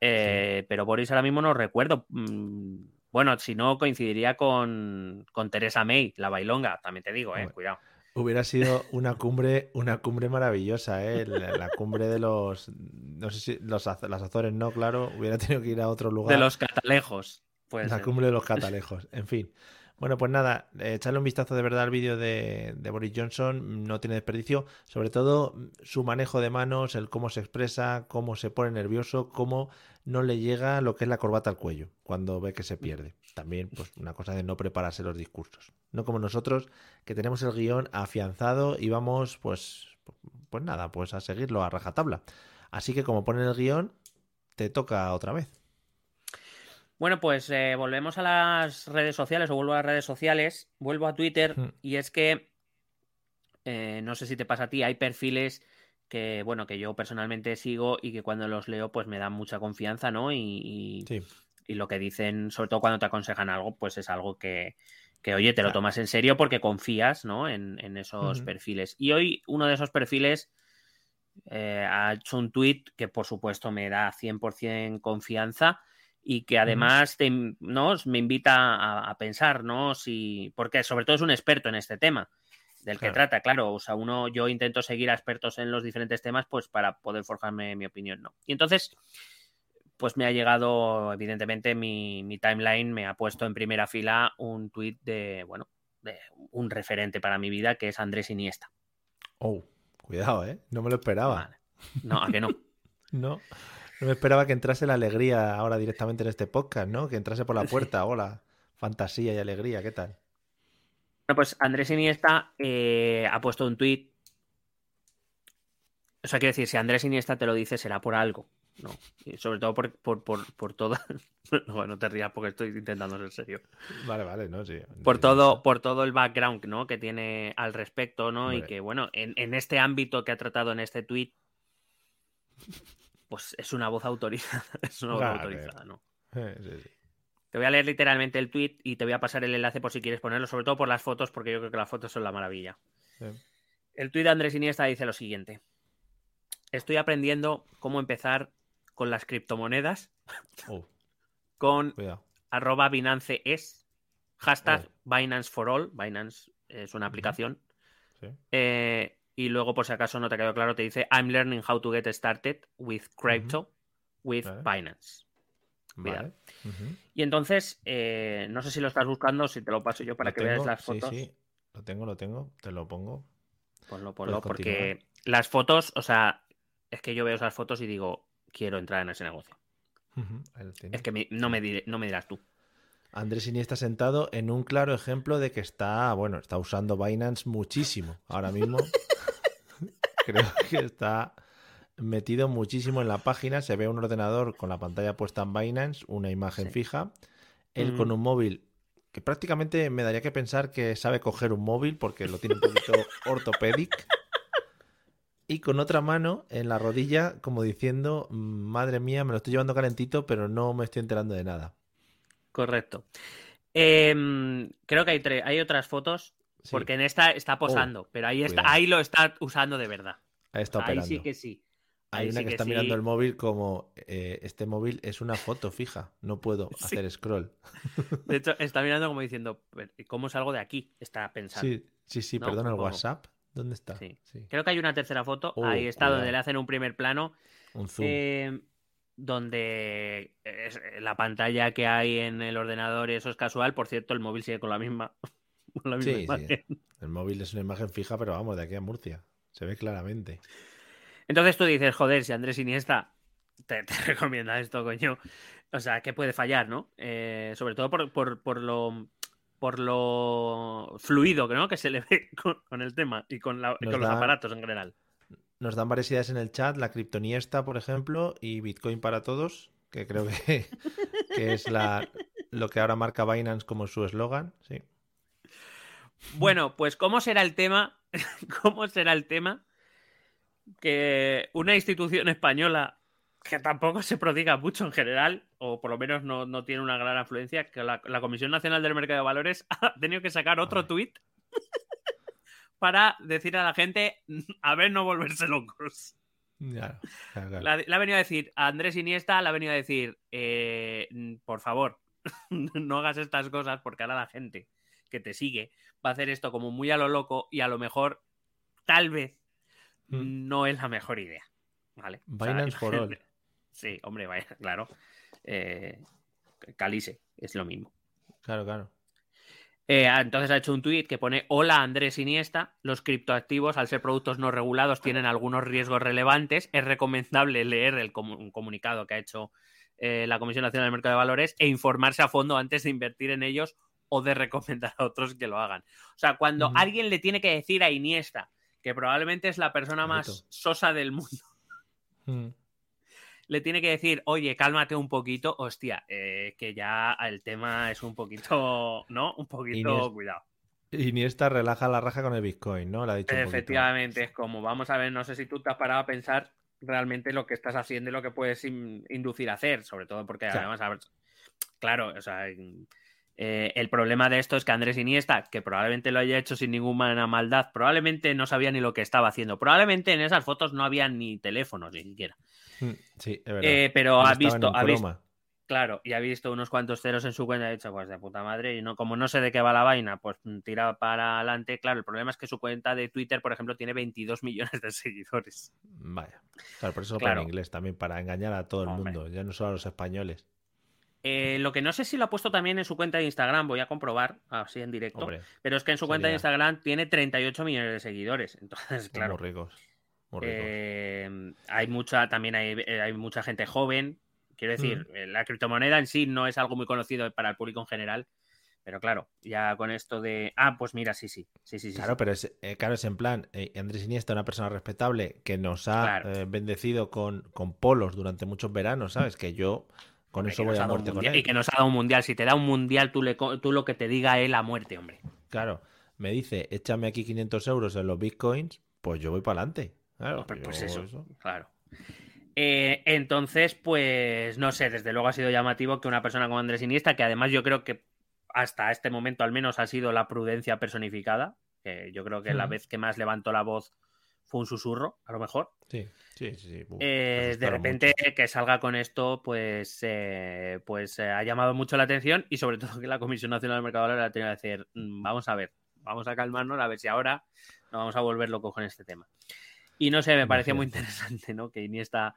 Eh, Pero Boris ahora mismo no recuerdo. Mm, Bueno, si no, coincidiría con, con Teresa May, la bailonga, también te digo, eh, cuidado. Hubiera sido una cumbre, una cumbre maravillosa, ¿eh? La, la cumbre de los, no sé si los, las Azores no, claro, hubiera tenido que ir a otro lugar. De los catalejos. Pues, La cumbre de los catalejos, en fin. Bueno, pues nada, echarle un vistazo de verdad al vídeo de, de Boris Johnson, no tiene desperdicio, sobre todo su manejo de manos, el cómo se expresa, cómo se pone nervioso, cómo no le llega lo que es la corbata al cuello cuando ve que se pierde. También, pues, una cosa de no prepararse los discursos. No como nosotros, que tenemos el guion afianzado y vamos, pues, pues nada, pues a seguirlo a rajatabla. Así que como ponen el guion, te toca otra vez. Bueno, pues eh, volvemos a las redes sociales o vuelvo a las redes sociales, vuelvo a Twitter Mm. y es que eh, no sé si te pasa a ti, hay perfiles que, bueno, que yo personalmente sigo y que cuando los leo pues me dan mucha confianza, ¿no? Y, y- Sí. Y lo que dicen, sobre todo cuando te aconsejan algo, pues es algo que, que oye, te lo Claro. tomas en serio porque confías, ¿no? En, en esos perfiles. Y hoy uno de esos perfiles eh, ha hecho un tweet que por supuesto me da 100% confianza y que además te ¿no? me invita a, a pensar, ¿no? Si, porque sobre todo es un experto en este tema del que trata, claro, o sea, uno, yo intento seguir a expertos en los diferentes temas, pues para poder forjarme mi opinión, ¿no? Y entonces, pues me ha llegado, evidentemente, mi, mi timeline me ha puesto en primera fila un tweet de, bueno, de un referente para mi vida, que es Andrés Iniesta. Oh, cuidado, ¿eh? No me lo esperaba. Vale. No, a que no. No, no me esperaba que entrase la alegría ahora directamente en este podcast, ¿no? Que entrase por la puerta. Hola, fantasía y alegría, ¿qué tal? Bueno, pues Andrés Iniesta eh, ha puesto un tuit. O sea, quiero decir, si Andrés Iniesta te lo dice, será por algo, ¿no? Y sobre todo por, por, por, por todo. no, no te rías porque estoy intentando ser serio. Vale, vale, no, sí. Por todo, por todo el background, ¿no? Que tiene al respecto, ¿no? Y que, bueno, en, en este ámbito que ha tratado en este tuit, pues es una voz autorizada. Es una voz autorizada, ¿no? Sí, sí. Te voy a leer literalmente el tweet y te voy a pasar el enlace por si quieres ponerlo, sobre todo por las fotos, porque yo creo que las fotos son la maravilla. Sí. El tuit de Andrés Iniesta dice lo siguiente. Estoy aprendiendo cómo empezar con las criptomonedas Oh, con cuidado. arroba Binance es, hashtag Oh. Binance for All, Binance es una aplicación, Sí. eh, y luego por si acaso no te quedó claro te dice I'm learning how to get started with crypto with Vale. Binance. Vale. Y entonces, eh, no sé si lo estás buscando, si te lo paso yo para Lo que veas las sí, fotos. Sí, lo tengo, lo tengo. Te lo pongo. Ponlo, ponlo, porque las fotos, o sea, es que yo veo esas fotos y digo, quiero entrar en ese negocio. Es que me- no, me no me dirás tú. Andrés Iniesta sentado en un claro ejemplo de que está, bueno, está usando Binance muchísimo. Ahora mismo creo que está metido muchísimo en la página. Se ve un ordenador con la pantalla puesta en Binance, una imagen Sí. fija. Él Mm. con un móvil que prácticamente me daría que pensar que sabe coger un móvil porque lo tiene un poquito ortopédic. Y con otra mano en la rodilla, como diciendo, madre mía, me lo estoy llevando calentito, pero no me estoy enterando de nada. Correcto. Em, creo que hay, tre- hay otras fotos, Sí. porque en esta está posando, pero ahí, está, cuidado. ahí lo está usando de verdad. Ahí está Ahí operando. sí que sí. Hay ahí una sí que, que está sí. mirando el móvil como eh, este móvil es una foto fija, no puedo hacer scroll. De hecho, está mirando como diciendo, ¿cómo salgo de aquí? Está pensando. Sí, sí, sí, No, perdón, el como- WhatsApp, ¿dónde está? Sí. Sí. Creo que hay una tercera foto, Oh, ahí está, cuidado. donde le hacen un primer plano, Un zoom. eh, donde es- la pantalla que hay en el ordenador, eso es casual. Por cierto, el móvil sigue con la misma, con la misma sí, imagen. sí. El móvil es una imagen fija, pero vamos, de aquí a Murcia. Se ve claramente. Entonces tú dices, joder, si Andrés Iniesta te, te recomienda esto, coño. O sea, ¿qué puede fallar, no? Eh, sobre todo por, por, por lo por lo fluido ¿no? que se le ve con, con el tema y con, la- Nos con los aparatos en general. Nos dan varias ideas en el chat, la criptoniesta, por ejemplo, y Bitcoin para todos, que creo que, que es la, lo que ahora marca Binance como su eslogan. Sí. Bueno, pues ¿cómo será el tema? ¿Cómo será el tema? Que una institución española que tampoco se prodiga mucho en general, o por lo menos no, no tiene una gran afluencia, que la, la Comisión Nacional del Mercado de Valores ha tenido que sacar otro tuit para decir a la gente, a ver, no volverse locos. Claro, claro, claro. La- Le ha venido a decir a Andrés Iniesta, le ha venido a decir, eh, por favor, no hagas estas cosas porque ahora la gente que te sigue va a hacer esto como muy a lo loco y a lo mejor, tal vez, Mm. no es la mejor idea. ¿Vale? O sea, Binance for all. Sí, hombre, vaya, claro. Eh, Calice, es lo mismo. Claro, claro. Eh, entonces ha hecho un tuit que pone Hola Andrés Iniesta, los criptoactivos al ser productos no regulados tienen algunos riesgos relevantes. Es recomendable leer el comu- un comunicado que ha hecho eh, la Comisión Nacional del Mercado de Valores e informarse a fondo antes de invertir en ellos o de recomendar a otros que lo hagan. O sea, cuando alguien le tiene que decir a Iniesta, que probablemente es la persona más sosa del mundo, Mm. Le tiene que decir, oye, cálmate un poquito, hostia, eh, que ya el tema es un poquito, ¿no? Un poquito, cuidado. Iniesta relaja la raja con el Bitcoin, ¿no? Le ha dicho. Efectivamente, es como, vamos a ver, no sé si tú te has parado a pensar realmente lo que estás haciendo y lo que puedes in- inducir a hacer, sobre todo porque Claro. además, a ver, claro, o sea, eh, el problema de esto es que Andrés Iniesta, que probablemente lo haya hecho sin ninguna maldad, probablemente no sabía ni lo que estaba haciendo, probablemente en esas fotos no había ni teléfonos ni siquiera. Mm, Sí, es verdad. Eh, pero ha visto, ha visto. Claro, y ha visto unos cuantos ceros en su cuenta y ha dicho, pues de puta madre, y no, como no sé de qué va la vaina, pues tira para adelante. Claro, el problema es que su cuenta de Twitter, por ejemplo, tiene 22 millones de seguidores. Vaya. Claro, por eso Claro. en inglés también, para engañar a todo el mundo, ya no solo a los españoles. Eh, lo que no sé si lo ha puesto también en su cuenta de Instagram, voy a comprobar así en directo, Hombre, pero es que en su cuenta de Instagram tiene 38 millones de seguidores. Entonces, claro, ricos. Eh, hay mucha, también hay, eh, hay mucha gente joven. Quiero decir, eh, la criptomoneda en sí no es algo muy conocido para el público en general. Pero claro, ya con esto de. Ah, pues mira, sí, sí. Sí, sí. Claro, sí. pero es, eh, claro, es en plan, eh, Andrés Iniesta, una persona respetable que nos ha Claro. eh, bendecido con, con polos durante muchos veranos, ¿sabes? Que yo con Hombre, eso voy a muerte con mundial- él. Y que nos ha dado un mundial. Si te da un mundial, tú, le, tú lo que te diga él a muerte, hombre. Claro, me dice, échame aquí 500 euros en los bitcoins, pues yo voy para adelante. Claro, Pues- pues eso, claro. Eh, entonces, pues no sé, desde luego ha sido llamativo que una persona como Andrés Iniesta, que además yo creo que hasta este momento al menos ha sido la prudencia personificada, que yo creo que la vez que más levantó la voz fue un susurro, a lo mejor. Sí, sí, sí. sí. Eh, de repente mucho. que salga con esto, pues, eh, pues eh, ha llamado mucho la atención y sobre todo que la Comisión Nacional del Mercado Laboral ha tenido que decir, "Mm, vamos a ver, vamos a calmarnos, a ver si ahora nos vamos a volver locos con este tema. Y no sé, me parecía muy interesante, ¿no? Que Iniesta,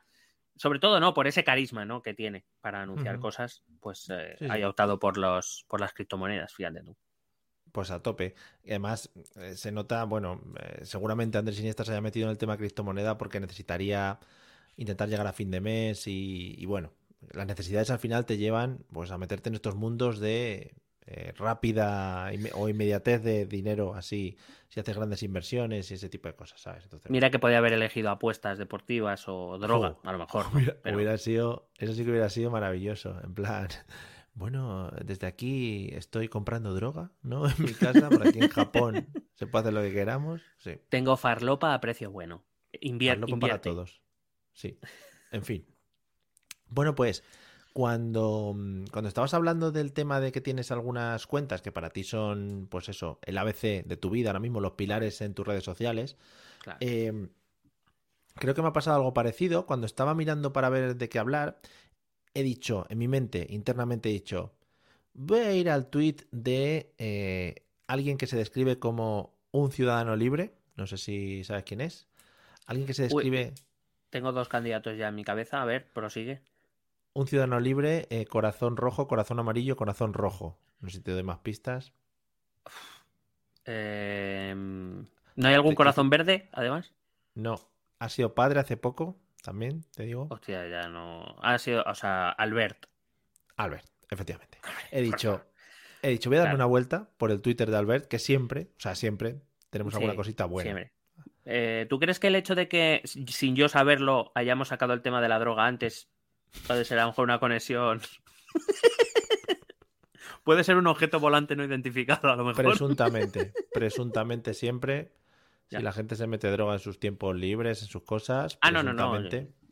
sobre todo, ¿no? Por ese carisma, ¿no? Que tiene para anunciar cosas, pues eh, Sí, sí. haya optado por los, por las criptomonedas, fíjate tú. Pues a tope. Además, eh, se nota, bueno, eh, seguramente Andrés Iniesta se haya metido en el tema criptomoneda porque necesitaría intentar llegar a fin de mes y, y bueno, las necesidades al final te llevan pues a meterte en estos mundos de eh, rápida inme- o inmediatez de dinero así, si haces grandes inversiones y ese tipo de cosas, ¿sabes? Entonces, Mira que podía haber elegido apuestas deportivas o droga, a lo mejor. ¿no? hubiera, Pero- hubiera sido, eso sí que hubiera sido maravilloso, en plan, bueno, desde aquí estoy comprando droga, ¿no? En mi casa, por aquí en Japón se puede hacer lo que queramos, sí. Tengo farlopa a precio bueno. Invier- Farlopa invierte. para todos. Sí. En fin. Bueno, pues cuando, mm, cuando estabas hablando del tema de que tienes algunas cuentas que para ti son, pues eso, el ABC de tu vida, ahora mismo los pilares en tus redes sociales, Claro. eh, creo que me ha pasado algo parecido. Cuando estaba mirando para ver de qué hablar, he dicho, en mi mente, internamente he dicho, voy a ir al tweet de eh, alguien que se describe como un ciudadano libre. No sé si sabes quién es. Alguien que se Uy. describe Tengo dos candidatos ya en mi cabeza. A ver, prosigue. Un ciudadano libre, eh, corazón rojo, corazón amarillo, corazón rojo. No sé si te doy más pistas. Eh, ¿No hay algún corazón verde, además? No. Ha sido padre hace poco, también, te digo. Hostia, ya no. Ha sido, o sea, Albert. Albert, efectivamente. He dicho, he dicho, voy a darme Claro. una vuelta por el Twitter de Albert, que siempre, o sea, siempre tenemos alguna cosita buena. siempre. Eh, ¿Tú crees que el hecho de que, sin yo saberlo, hayamos sacado el tema de la droga antes, puede ser a lo mejor una conexión? puede ser un objeto volante no identificado, a lo mejor. Presuntamente, presuntamente siempre. Ya. Si la gente se mete droga en sus tiempos libres, en sus cosas, Ah, no, no, no.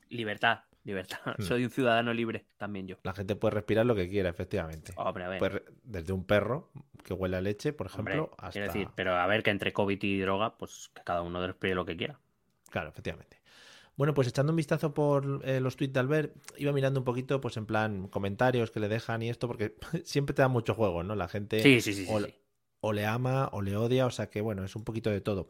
Libertad, libertad. Hmm. Soy un ciudadano libre, también yo. la gente puede respirar lo que quiera, efectivamente. Hombre, a ver. Desde un perro que huele a leche, por Hombre, ejemplo, hasta... quiero decir, pero a ver que entre COVID y droga, pues que cada uno respire lo que quiera. Claro, efectivamente. Bueno, pues echando un vistazo por eh, los tweets de Albert, iba mirando un poquito, pues en plan, comentarios que le dejan y esto, porque siempre te da mucho juego, ¿no? La gente Sí, sí, sí, o, le ama o le odia, o sea que, bueno, es un poquito de todo.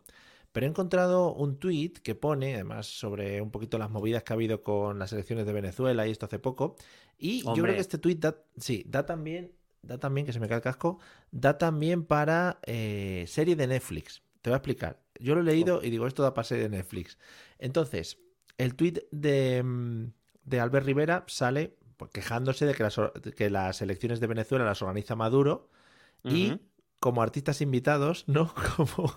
Pero he encontrado un tweet que pone, además, sobre un poquito las movidas que ha habido con las elecciones de Venezuela y esto hace poco. Y yo creo que este tweet da, sí, da también, da también, que se me cae el casco, da también para eh, serie de Netflix. Te voy a explicar. Yo lo he leído y digo, esto da para serie de Netflix. Entonces, el tweet de, mm, de Albert Rivera sale pues, quejándose de que las, que las elecciones de Venezuela las organiza Maduro y como artistas invitados, ¿no? Como,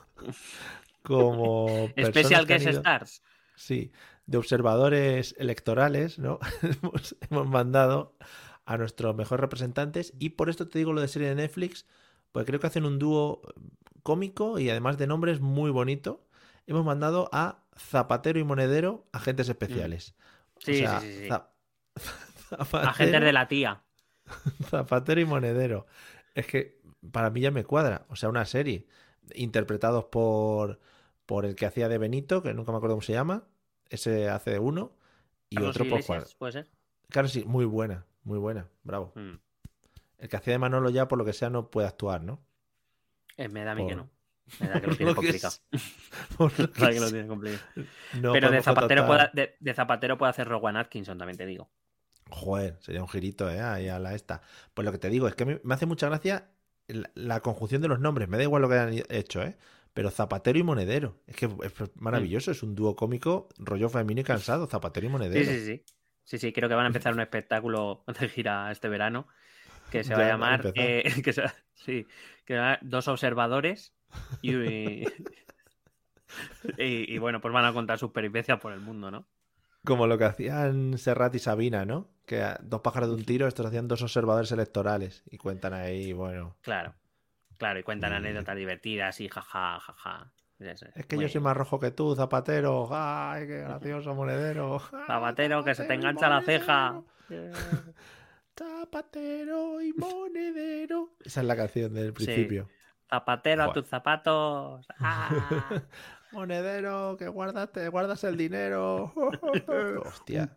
como personas Special que han Guest Stars. Sí, de observadores electorales, ¿no? hemos, hemos mandado a nuestros mejores representantes y por esto te digo lo de serie de Netflix, porque creo que hacen un dúo cómico y además de nombres muy bonito. Hemos mandado a Zapatero y Monedero, agentes especiales. Sí, O sea, sí, sí, sí. Za- Zapatero, Agentes de la tía. Zapatero y Monedero. Es que para mí ya me cuadra. O sea, una serie interpretados por, por el que hacía de Benito, que nunca me acuerdo cómo se llama. Ese hace de uno. Y Carlos otro por Juan. Iglesias, ¿Puede ser? Claro, sí, muy buena, muy buena. Bravo. Mm. El que hacía de Manolo ya, por lo que sea, no puede actuar, ¿no? Eh, me da a mí Por- que no. Que lo tiene complicado. que lo tiene no Pero de Zapatero, puede, de, de Zapatero puede hacer Rowan Atkinson, también te digo. Joder, sería un girito, ¿eh? Ahí a la esta. Pues lo que te digo es que me, me hace mucha gracia la, la conjunción de los nombres. Me da igual lo que hayan hecho, ¿eh? Pero Zapatero y Monedero. Es que es maravilloso. Es un dúo cómico, rollo femenino y cansado. Zapatero y Sí, Monedero. sí, sí. Sí, sí, creo que van a empezar un espectáculo de gira este verano que se va Ya, a llamar eh, que se va- sí, que se va a llamar Dos observadores y, y, y, bueno, pues van a contar sus peripecias por el mundo, ¿no? Como lo que hacían Serrat y Sabina, ¿no? Que dos pájaros de un tiro, estos hacían dos observadores electorales. Y cuentan ahí, bueno. Claro, claro, y cuentan anécdotas divertidas y jaja, jaja. Es, Es que yo soy más rojo que tú, Zapatero. ¡Ay, qué gracioso, Monedero! ¡Ay, Zapatero, que se te engancha la ceja. Zapatero y Monedero. Esa es la canción del principio. Zapatero a tus zapatos. ¡Ah! Monedero, que guardas, te guardas el dinero. Hostia.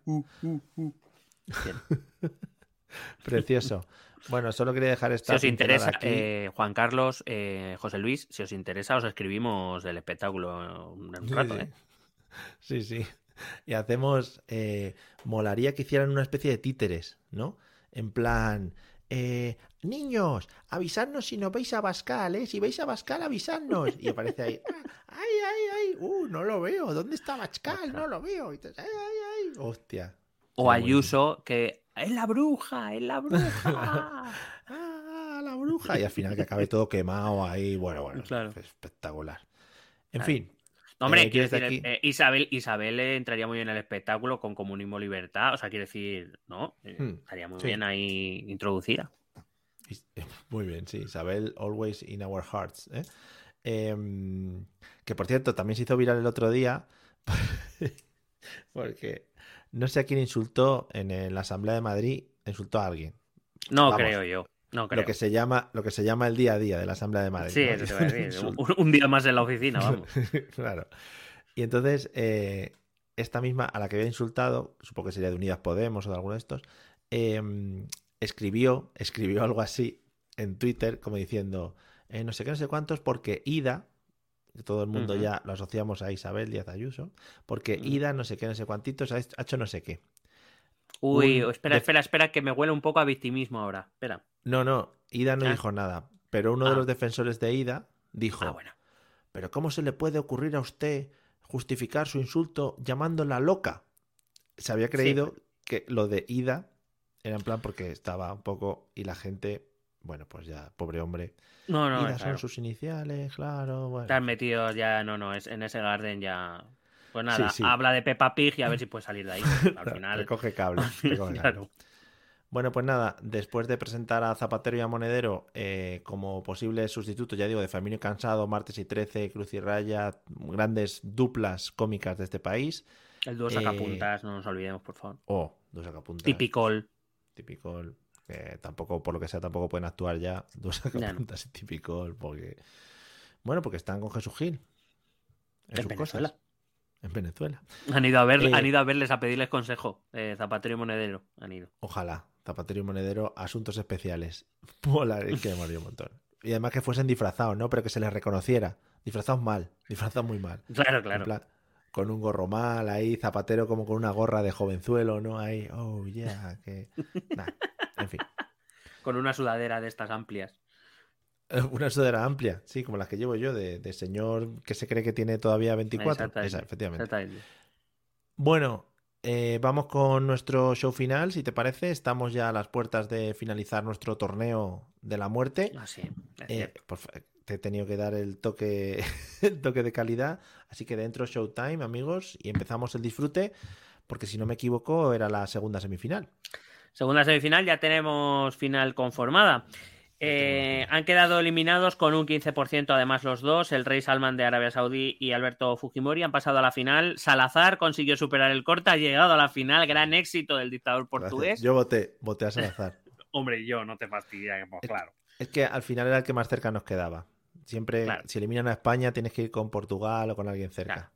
Precioso. Bueno, solo quería dejar esta Si os interesa, aquí. eh, Juan Carlos, eh, José Luis, si os interesa, os escribimos del espectáculo un, un rato, sí. ¿eh? Sí, sí. Y hacemos. eh, molaría que hicieran una especie de títeres, ¿no? En plan. Eh, niños, avisadnos si no veis a Bascal, ¿eh? Si veis a Bascal, avisadnos. Y aparece ahí. "Ah, ¡Ay, ay, ay! ¡Uh, no lo veo! ¿Dónde está Bascal? No lo veo. Y tú, ¡Ay, ay, ay! ¡Hostia! O Ayuso, que es la bruja, es la bruja. ¡Ah, la bruja! Y al final que acabe todo quemado ahí. Bueno, bueno. Claro. Espectacular. En Claro. fin. No, hombre, Eh, quiero decir, eh, Isabel, Isabel entraría muy bien en el espectáculo con comunismo libertad. O sea, quiero decir, ¿no? Eh, Hmm, estaría muy sí. bien ahí introducida. Muy bien, sí, Isabel, always in our hearts. Em, que por cierto, también se hizo viral el otro día, porque no sé a quién insultó en la Asamblea de Madrid, insultó a alguien. No Vamos, creo yo. No creo. Lo que se llama, lo que se llama el día a día de la Asamblea de Madrid. Sí, ¿no? eso te voy a decir. Insulto. Un, un día más en la oficina, vamos. claro. Y entonces, eh, esta misma, a la que había insultado, supongo que sería de Unidas Podemos o de alguno de estos, eh, escribió, escribió algo así en Twitter, como diciendo, eh, no sé qué, no sé cuántos, porque Ida, que todo el mundo ya lo asociamos a Isabel Díaz Ayuso, porque. Ida, no sé qué, no sé cuántitos, ha hecho no sé qué. Uy, Un espera, espera, espera, que me huele un poco a victimismo ahora. Espera. No, no, Ida no Ah. dijo nada, pero uno de Ah. los defensores de Ida dijo, Ah, bueno. Pero ¿cómo se le puede ocurrir a usted justificar su insulto llamándola loca? Se había creído que lo de Ida era en plan porque estaba un poco y la gente, bueno, pues ya, pobre hombre. No, no, Ida claro. son sus iniciales, claro, bueno. Estás metido ya, no, no, es, en ese garden ya. Pues nada, Sí, sí. habla de Peppa Pig y a ver si puede salir de ahí. Al final. Recoge cable. recoge cable. Claro. Bueno, pues nada, después de presentar a Zapatero y a Monedero eh, como posibles sustitutos, ya digo, de Famino y Cansado, Martes y Trece, Cruz y Raya, grandes duplas cómicas de este país. El dúo Eh, sacapuntas, no nos olvidemos, por favor. O dos sacapuntas. Tipicol. Típico, que tampoco, por lo que sea, tampoco pueden actuar ya dos Ya no. sacapuntas y típico, porque. Bueno, porque están con Jesús Gil. En, En sus Venezuela. cosas. En Venezuela. Han ido a ver, Eh, han ido a verles a pedirles consejo. Eh, Zapatero y Monedero. Han ido. Ojalá. Zapatero y Monedero, asuntos especiales. Mola, es que me un montón. Y además que fuesen disfrazados, ¿no? Pero que se les reconociera. Disfrazados mal, disfrazados muy mal. Claro, claro. plan, con un gorro mal, ahí, Zapatero como con una gorra de jovenzuelo, ¿no? Ahí, oh, yeah, que. Nah, en fin. Con una sudadera de estas amplias. Una sudadera amplia, sí, como las que llevo yo, de, de señor que se cree que tiene todavía 24. Exactamente, Esa, efectivamente. Exactamente. Bueno, eh, vamos con nuestro show final, si te parece. Estamos ya a las puertas de finalizar nuestro torneo de la muerte. Ah, sí, Eh, por te he tenido que dar el toque, el toque de calidad. Así que dentro Showtime, amigos, y empezamos el disfrute, porque si no me equivoco, era la segunda semifinal. Segunda semifinal, ya tenemos final conformada. Eh, han quedado eliminados con un 15% además los dos, el Rey Salman de Arabia Saudí y Alberto Fujimori han pasado a la final. Salazar consiguió superar el corte, ha llegado a la final, gran éxito del dictador portugués. Gracias. Yo voté, voté a Salazar. Hombre, yo no te fastidia, pues, claro. Es que al final era el que más cerca nos quedaba. Siempre, Claro. si eliminan a España, tienes que ir con Portugal o con alguien cerca. Claro.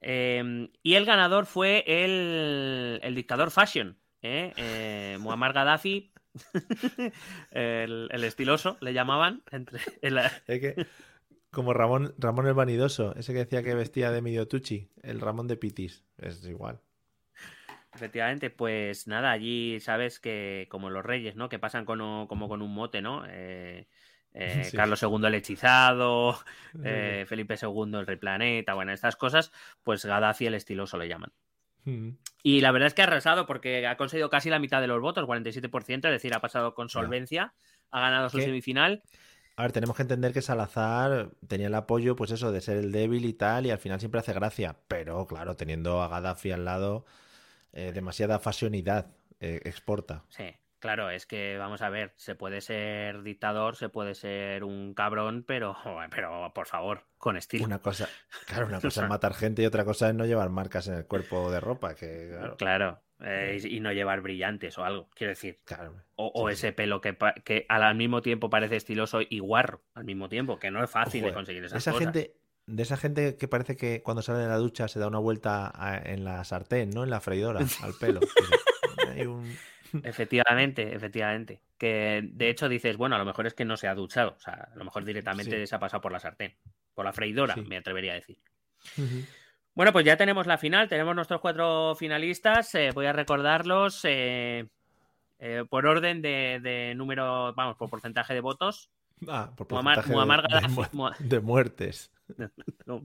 Eh, y el ganador fue el, el dictador Fashion, ¿eh? Eh, Muammar Gaddafi, el, el estiloso, le llamaban. Entre, Es que, como Ramón, Ramón el Vanidoso, ese que decía que vestía de medio tuchi, el Ramón de Pitis, es igual. efectivamente, pues nada, allí sabes que como los reyes, ¿no? Que pasan con, o- como con un mote, ¿no? Eh, eh, Sí. Carlos II el hechizado, eh, Felipe II el rey planeta, bueno, estas cosas, pues Gaddafi el estiloso le llaman. Mm. Y la verdad es que ha arrasado porque ha conseguido casi la mitad de los votos, 47%, es decir, ha pasado con solvencia, ha ganado su ¿Qué? semifinal. A ver, tenemos que entender que Salazar tenía el apoyo, pues eso, de ser el débil y tal, y al final siempre hace gracia. Pero, claro, teniendo a Gaddafi al lado, eh, demasiada fasionidad eh, exporta. Sí, claro, es que vamos a ver, se puede ser dictador, se puede ser un cabrón, pero, pero por favor, con estilo. Una cosa, claro, una cosa es matar gente y otra cosa es no llevar marcas en el cuerpo de ropa, que claro, Claro, eh, y y no llevar brillantes o algo, quiero decir. claro. O, o Sí, ese pelo que, que al mismo tiempo parece estiloso y guarro al mismo tiempo, que no es fácil de Joder, conseguir esas esa cosas. gente, de esa gente que parece que cuando sale de la ducha se da una vuelta a- en la sartén, ¿no? En la freidora, al pelo. Hay un- Efectivamente, efectivamente. Que de hecho dices, bueno, a lo mejor es que no se ha duchado. O sea, a lo mejor directamente Sí. se ha pasado por la sartén. Por la freidora, Sí. me atrevería a decir. Bueno, pues ya tenemos la final. Tenemos nuestros cuatro finalistas. eh, voy a recordarlos eh, eh, por orden de, de número, vamos, por porcentaje de votos. Ah, por Muammar- porcentaje de- Muammar de, Gaddafi- mu- Mua- de muertes. No,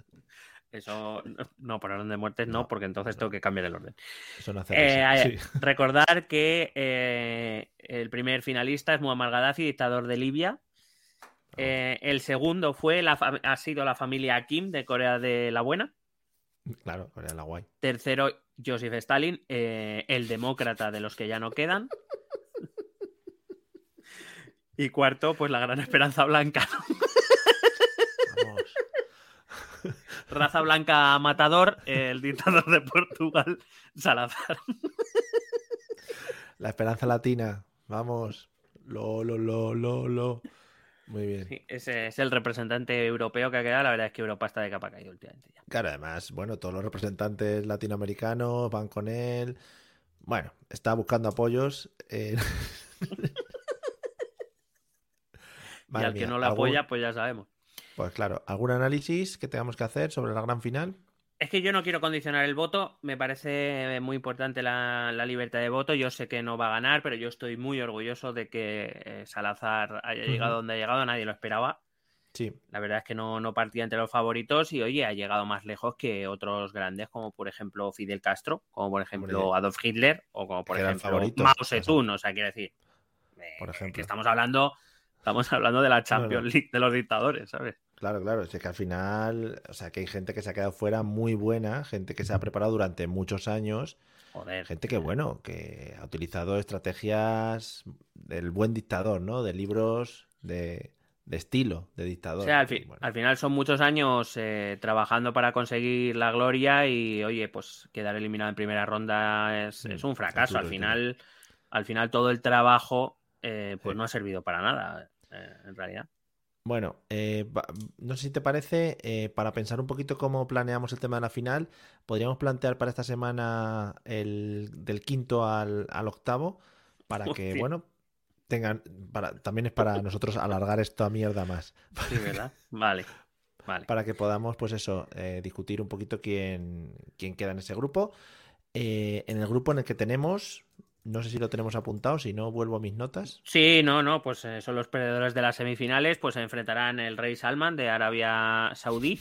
eso, no, por orden de muertes no, porque entonces tengo que cambiar el orden. Eso no hace Eh, Sí. Recordar que eh, el primer finalista es Muammar Gaddafi, dictador de Libia. Eh, el segundo fue la ha sido la familia Kim de Corea de la Buena. Claro, Corea la guay. Tercero, Joseph Stalin, eh, el demócrata de los que ya no quedan. Y cuarto, pues la gran esperanza blanca. Raza blanca matador, el dictador de Portugal, Salazar. La esperanza latina. Vamos. Lo, lo, lo, lo, lo. Muy bien. Sí, ese es el representante europeo que ha quedado. La verdad es que Europa está de capa caída últimamente ya. Claro, además, bueno, todos los representantes latinoamericanos van con él. Bueno, está buscando apoyos. eh. y al que no le ¿algún- apoya, pues ya sabemos. Pues claro, ¿algún análisis que tengamos que hacer sobre la gran final? Es que yo no quiero condicionar el voto. Me parece muy importante la, la libertad de voto. Yo sé que no va a ganar, pero yo estoy muy orgulloso de que eh, Salazar haya llegado donde ha llegado. Nadie lo esperaba. Sí, La verdad es que no, no partía entre los favoritos y, oye, ha llegado más lejos que otros grandes, como por ejemplo Fidel Castro, como por ejemplo Adolf Hitler o como por ejemplo Mao Zedong. O sea, quiero decir, eh, Por ejemplo. que estamos hablando, estamos hablando de la Champions no. League de los dictadores, ¿sabes? Claro, claro. Es que al final, o sea, que hay gente que se ha quedado fuera muy buena, gente que se ha preparado durante muchos años, Joder. gente que, bueno, que ha utilizado estrategias del buen dictador, ¿no? De libros de, de estilo de dictador. O sea, al, Y fi- bueno, al final son muchos años eh, trabajando para conseguir la gloria y, oye, pues quedar eliminado en primera ronda es, Mm, es un fracaso. duro, Al final, al final todo el trabajo eh, pues Sí. no ha servido para nada, eh, en realidad. Bueno, eh, no sé si te parece, eh, para pensar un poquito cómo planeamos el tema de la final, podríamos plantear para esta semana el del quinto al, al octavo, para que, Hostia. bueno, tengan, para, también es para nosotros alargar esta mierda más, Sí, ¿verdad? Vale, vale. para que podamos, pues eso, eh, discutir un poquito quién, quién queda en ese grupo. Eh, en el grupo en el que tenemos, no sé si lo tenemos apuntado, si no, vuelvo a mis notas. Sí, no, no, pues eh, son los perdedores de las semifinales, pues se enfrentarán el rey Salman de Arabia Saudí,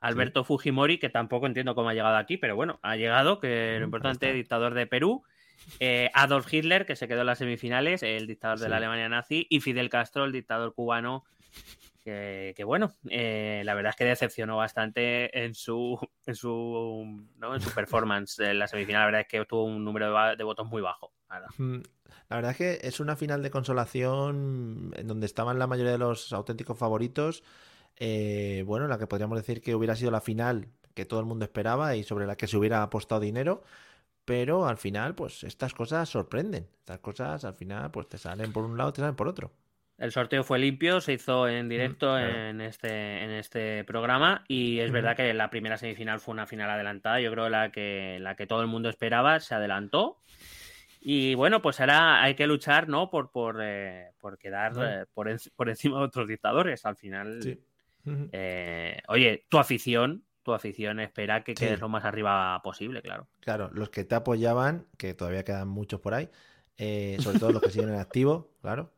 Alberto Fujimori, que tampoco entiendo cómo ha llegado aquí, pero bueno, ha llegado, que lo Mm, importante, ahí está. dictador de Perú, eh, Adolf Hitler, que se quedó en las semifinales, el dictador de la. Alemania nazi, y Fidel Castro, el dictador cubano, que, bueno, eh, la verdad es que decepcionó bastante en su, en su, ¿no? en su performance en la semifinal. La verdad es que tuvo un número de, votos muy bajo. La verdad es que es una final de consolación en donde estaban la mayoría de los auténticos favoritos. Eh, bueno, la que podríamos decir que hubiera sido la final que todo el mundo esperaba y sobre la que se hubiera apostado dinero. Pero al final, pues estas cosas sorprenden. Estas cosas al final, pues te salen por un lado, te salen por otro. El sorteo fue limpio, se hizo en directo claro. en, este, en este programa y es verdad que la primera semifinal fue una final adelantada. Yo creo la que, la que todo el mundo esperaba se adelantó. Y bueno, pues ahora hay que luchar, ¿no? Por, por, eh, por quedar eh, por, en- por encima de otros dictadores. Al final, Sí. Eh, oye, tu afición, tu afición espera que Sí. quedes lo más arriba posible, claro. Claro, los que te apoyaban, que todavía quedan muchos por ahí, sobre todo los que siguen en activo, claro.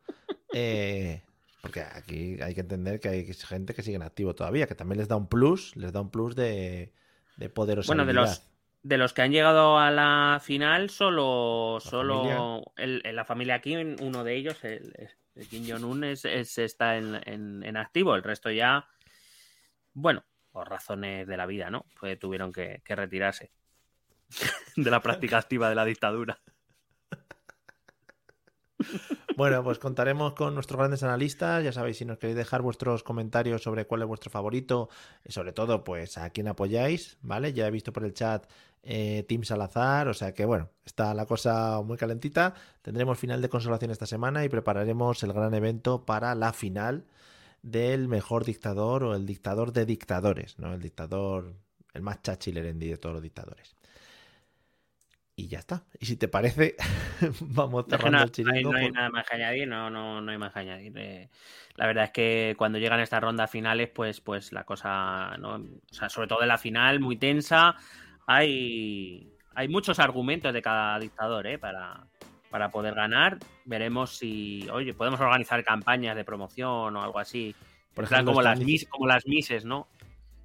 Eh, porque aquí hay que entender que hay gente que sigue en activo todavía, que también les da un plus, les da un plus de, de poderosidad. Bueno, de los, de los que han llegado a la final, solo, La solo el, el- la familia Kim, uno de ellos, el, el Kim Jong-un, es, es- está en, en- en activo. El resto ya, bueno, por razones de la vida, ¿no? Pues tuvieron que, que retirarse de la práctica activa de la dictadura. Bueno, pues contaremos con nuestros grandes analistas. Ya sabéis, si nos queréis dejar vuestros comentarios sobre cuál es vuestro favorito y sobre todo, pues a quién apoyáis, ¿vale? Ya he visto por el chat eh, Team Salazar, o sea que bueno, está la cosa muy calentita. Tendremos final de consolación esta semana y prepararemos el gran evento para la final del mejor dictador o el dictador de dictadores, ¿no? El dictador, el más chachilerendi de todos los dictadores. Y ya está. Y si te parece, vamos cerrando no, el chiringo. no hay por- nada más que añadir, no, no, no hay más que añadir. Eh, la verdad es que cuando llegan estas rondas finales, pues, pues la cosa, ¿no? O sea, sobre todo en la final, muy tensa. Hay, hay muchos argumentos de cada dictador, ¿eh? Para, para poder ganar. Veremos si, oye, podemos organizar campañas de promoción o algo así. Por ejemplo, como las, mis, como las mises, ¿no?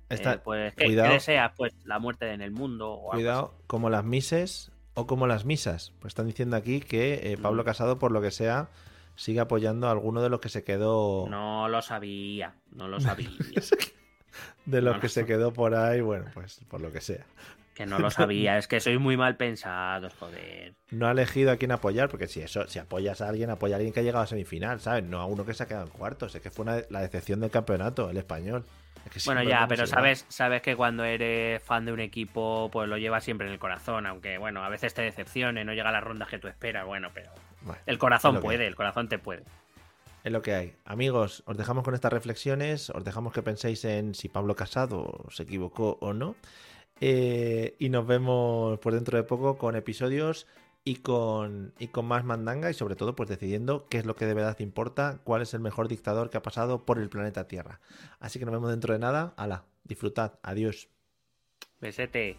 Está- Eh, pues, ¿qué, cuidado. qué deseas? Pues la muerte en el mundo o algo Cuidado, como las mises o como las misas. Pues están diciendo aquí que eh, Pablo Mm. Casado, por lo que sea, sigue apoyando a alguno de los que se quedó. No lo sabía, no lo sabía. de los no, que se quedó por ahí, bueno, pues por lo que sea. Que no lo sabía, es que sois muy mal pensados, joder. No ha elegido a quién apoyar, porque si eso, si apoyas a alguien, apoya a alguien que ha llegado a semifinal, ¿sabes? No a uno que se ha quedado en cuartos. Es que fue una- la decepción del campeonato, el español. Es que Bueno, ya, pero sabes, sabes que cuando eres fan de un equipo, pues lo llevas siempre en el corazón, aunque bueno, a veces te decepcione, no llega a las rondas que tú esperas, bueno, pero Bueno, el corazón puede, el corazón te puede. Es lo que hay. Amigos, os dejamos con estas reflexiones, os dejamos que penséis en si Pablo Casado se equivocó o no. Eh, y nos vemos por dentro de poco con episodios y con, y con más mandanga y sobre todo pues decidiendo qué es lo que de verdad importa, cuál es el mejor dictador que ha pasado por el planeta Tierra. Así que nos vemos dentro de nada. Hala, disfrutad. Adiós. Besete.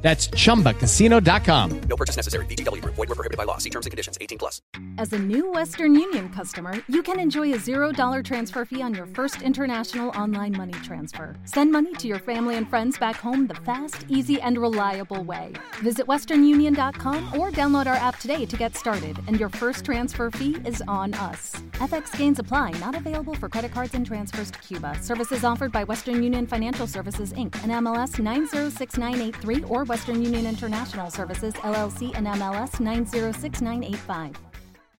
That's chumbacasino.com. No purchase necessary. VGW Group. Void were prohibited by law. See terms and conditions. 18 plus. As a new Western Union customer, you can enjoy a $0 transfer fee on your first international online money transfer. Send money to your family and friends back home the fast, easy, and reliable way. Visit westernunion.com or download our app today to get started, and your first transfer fee is on us. FX gains apply, not available for credit cards and transfers to Cuba. Services offered by Western Union Financial Services Inc. and MLS 906983 or Western Union International Services LLC and MLS 906985.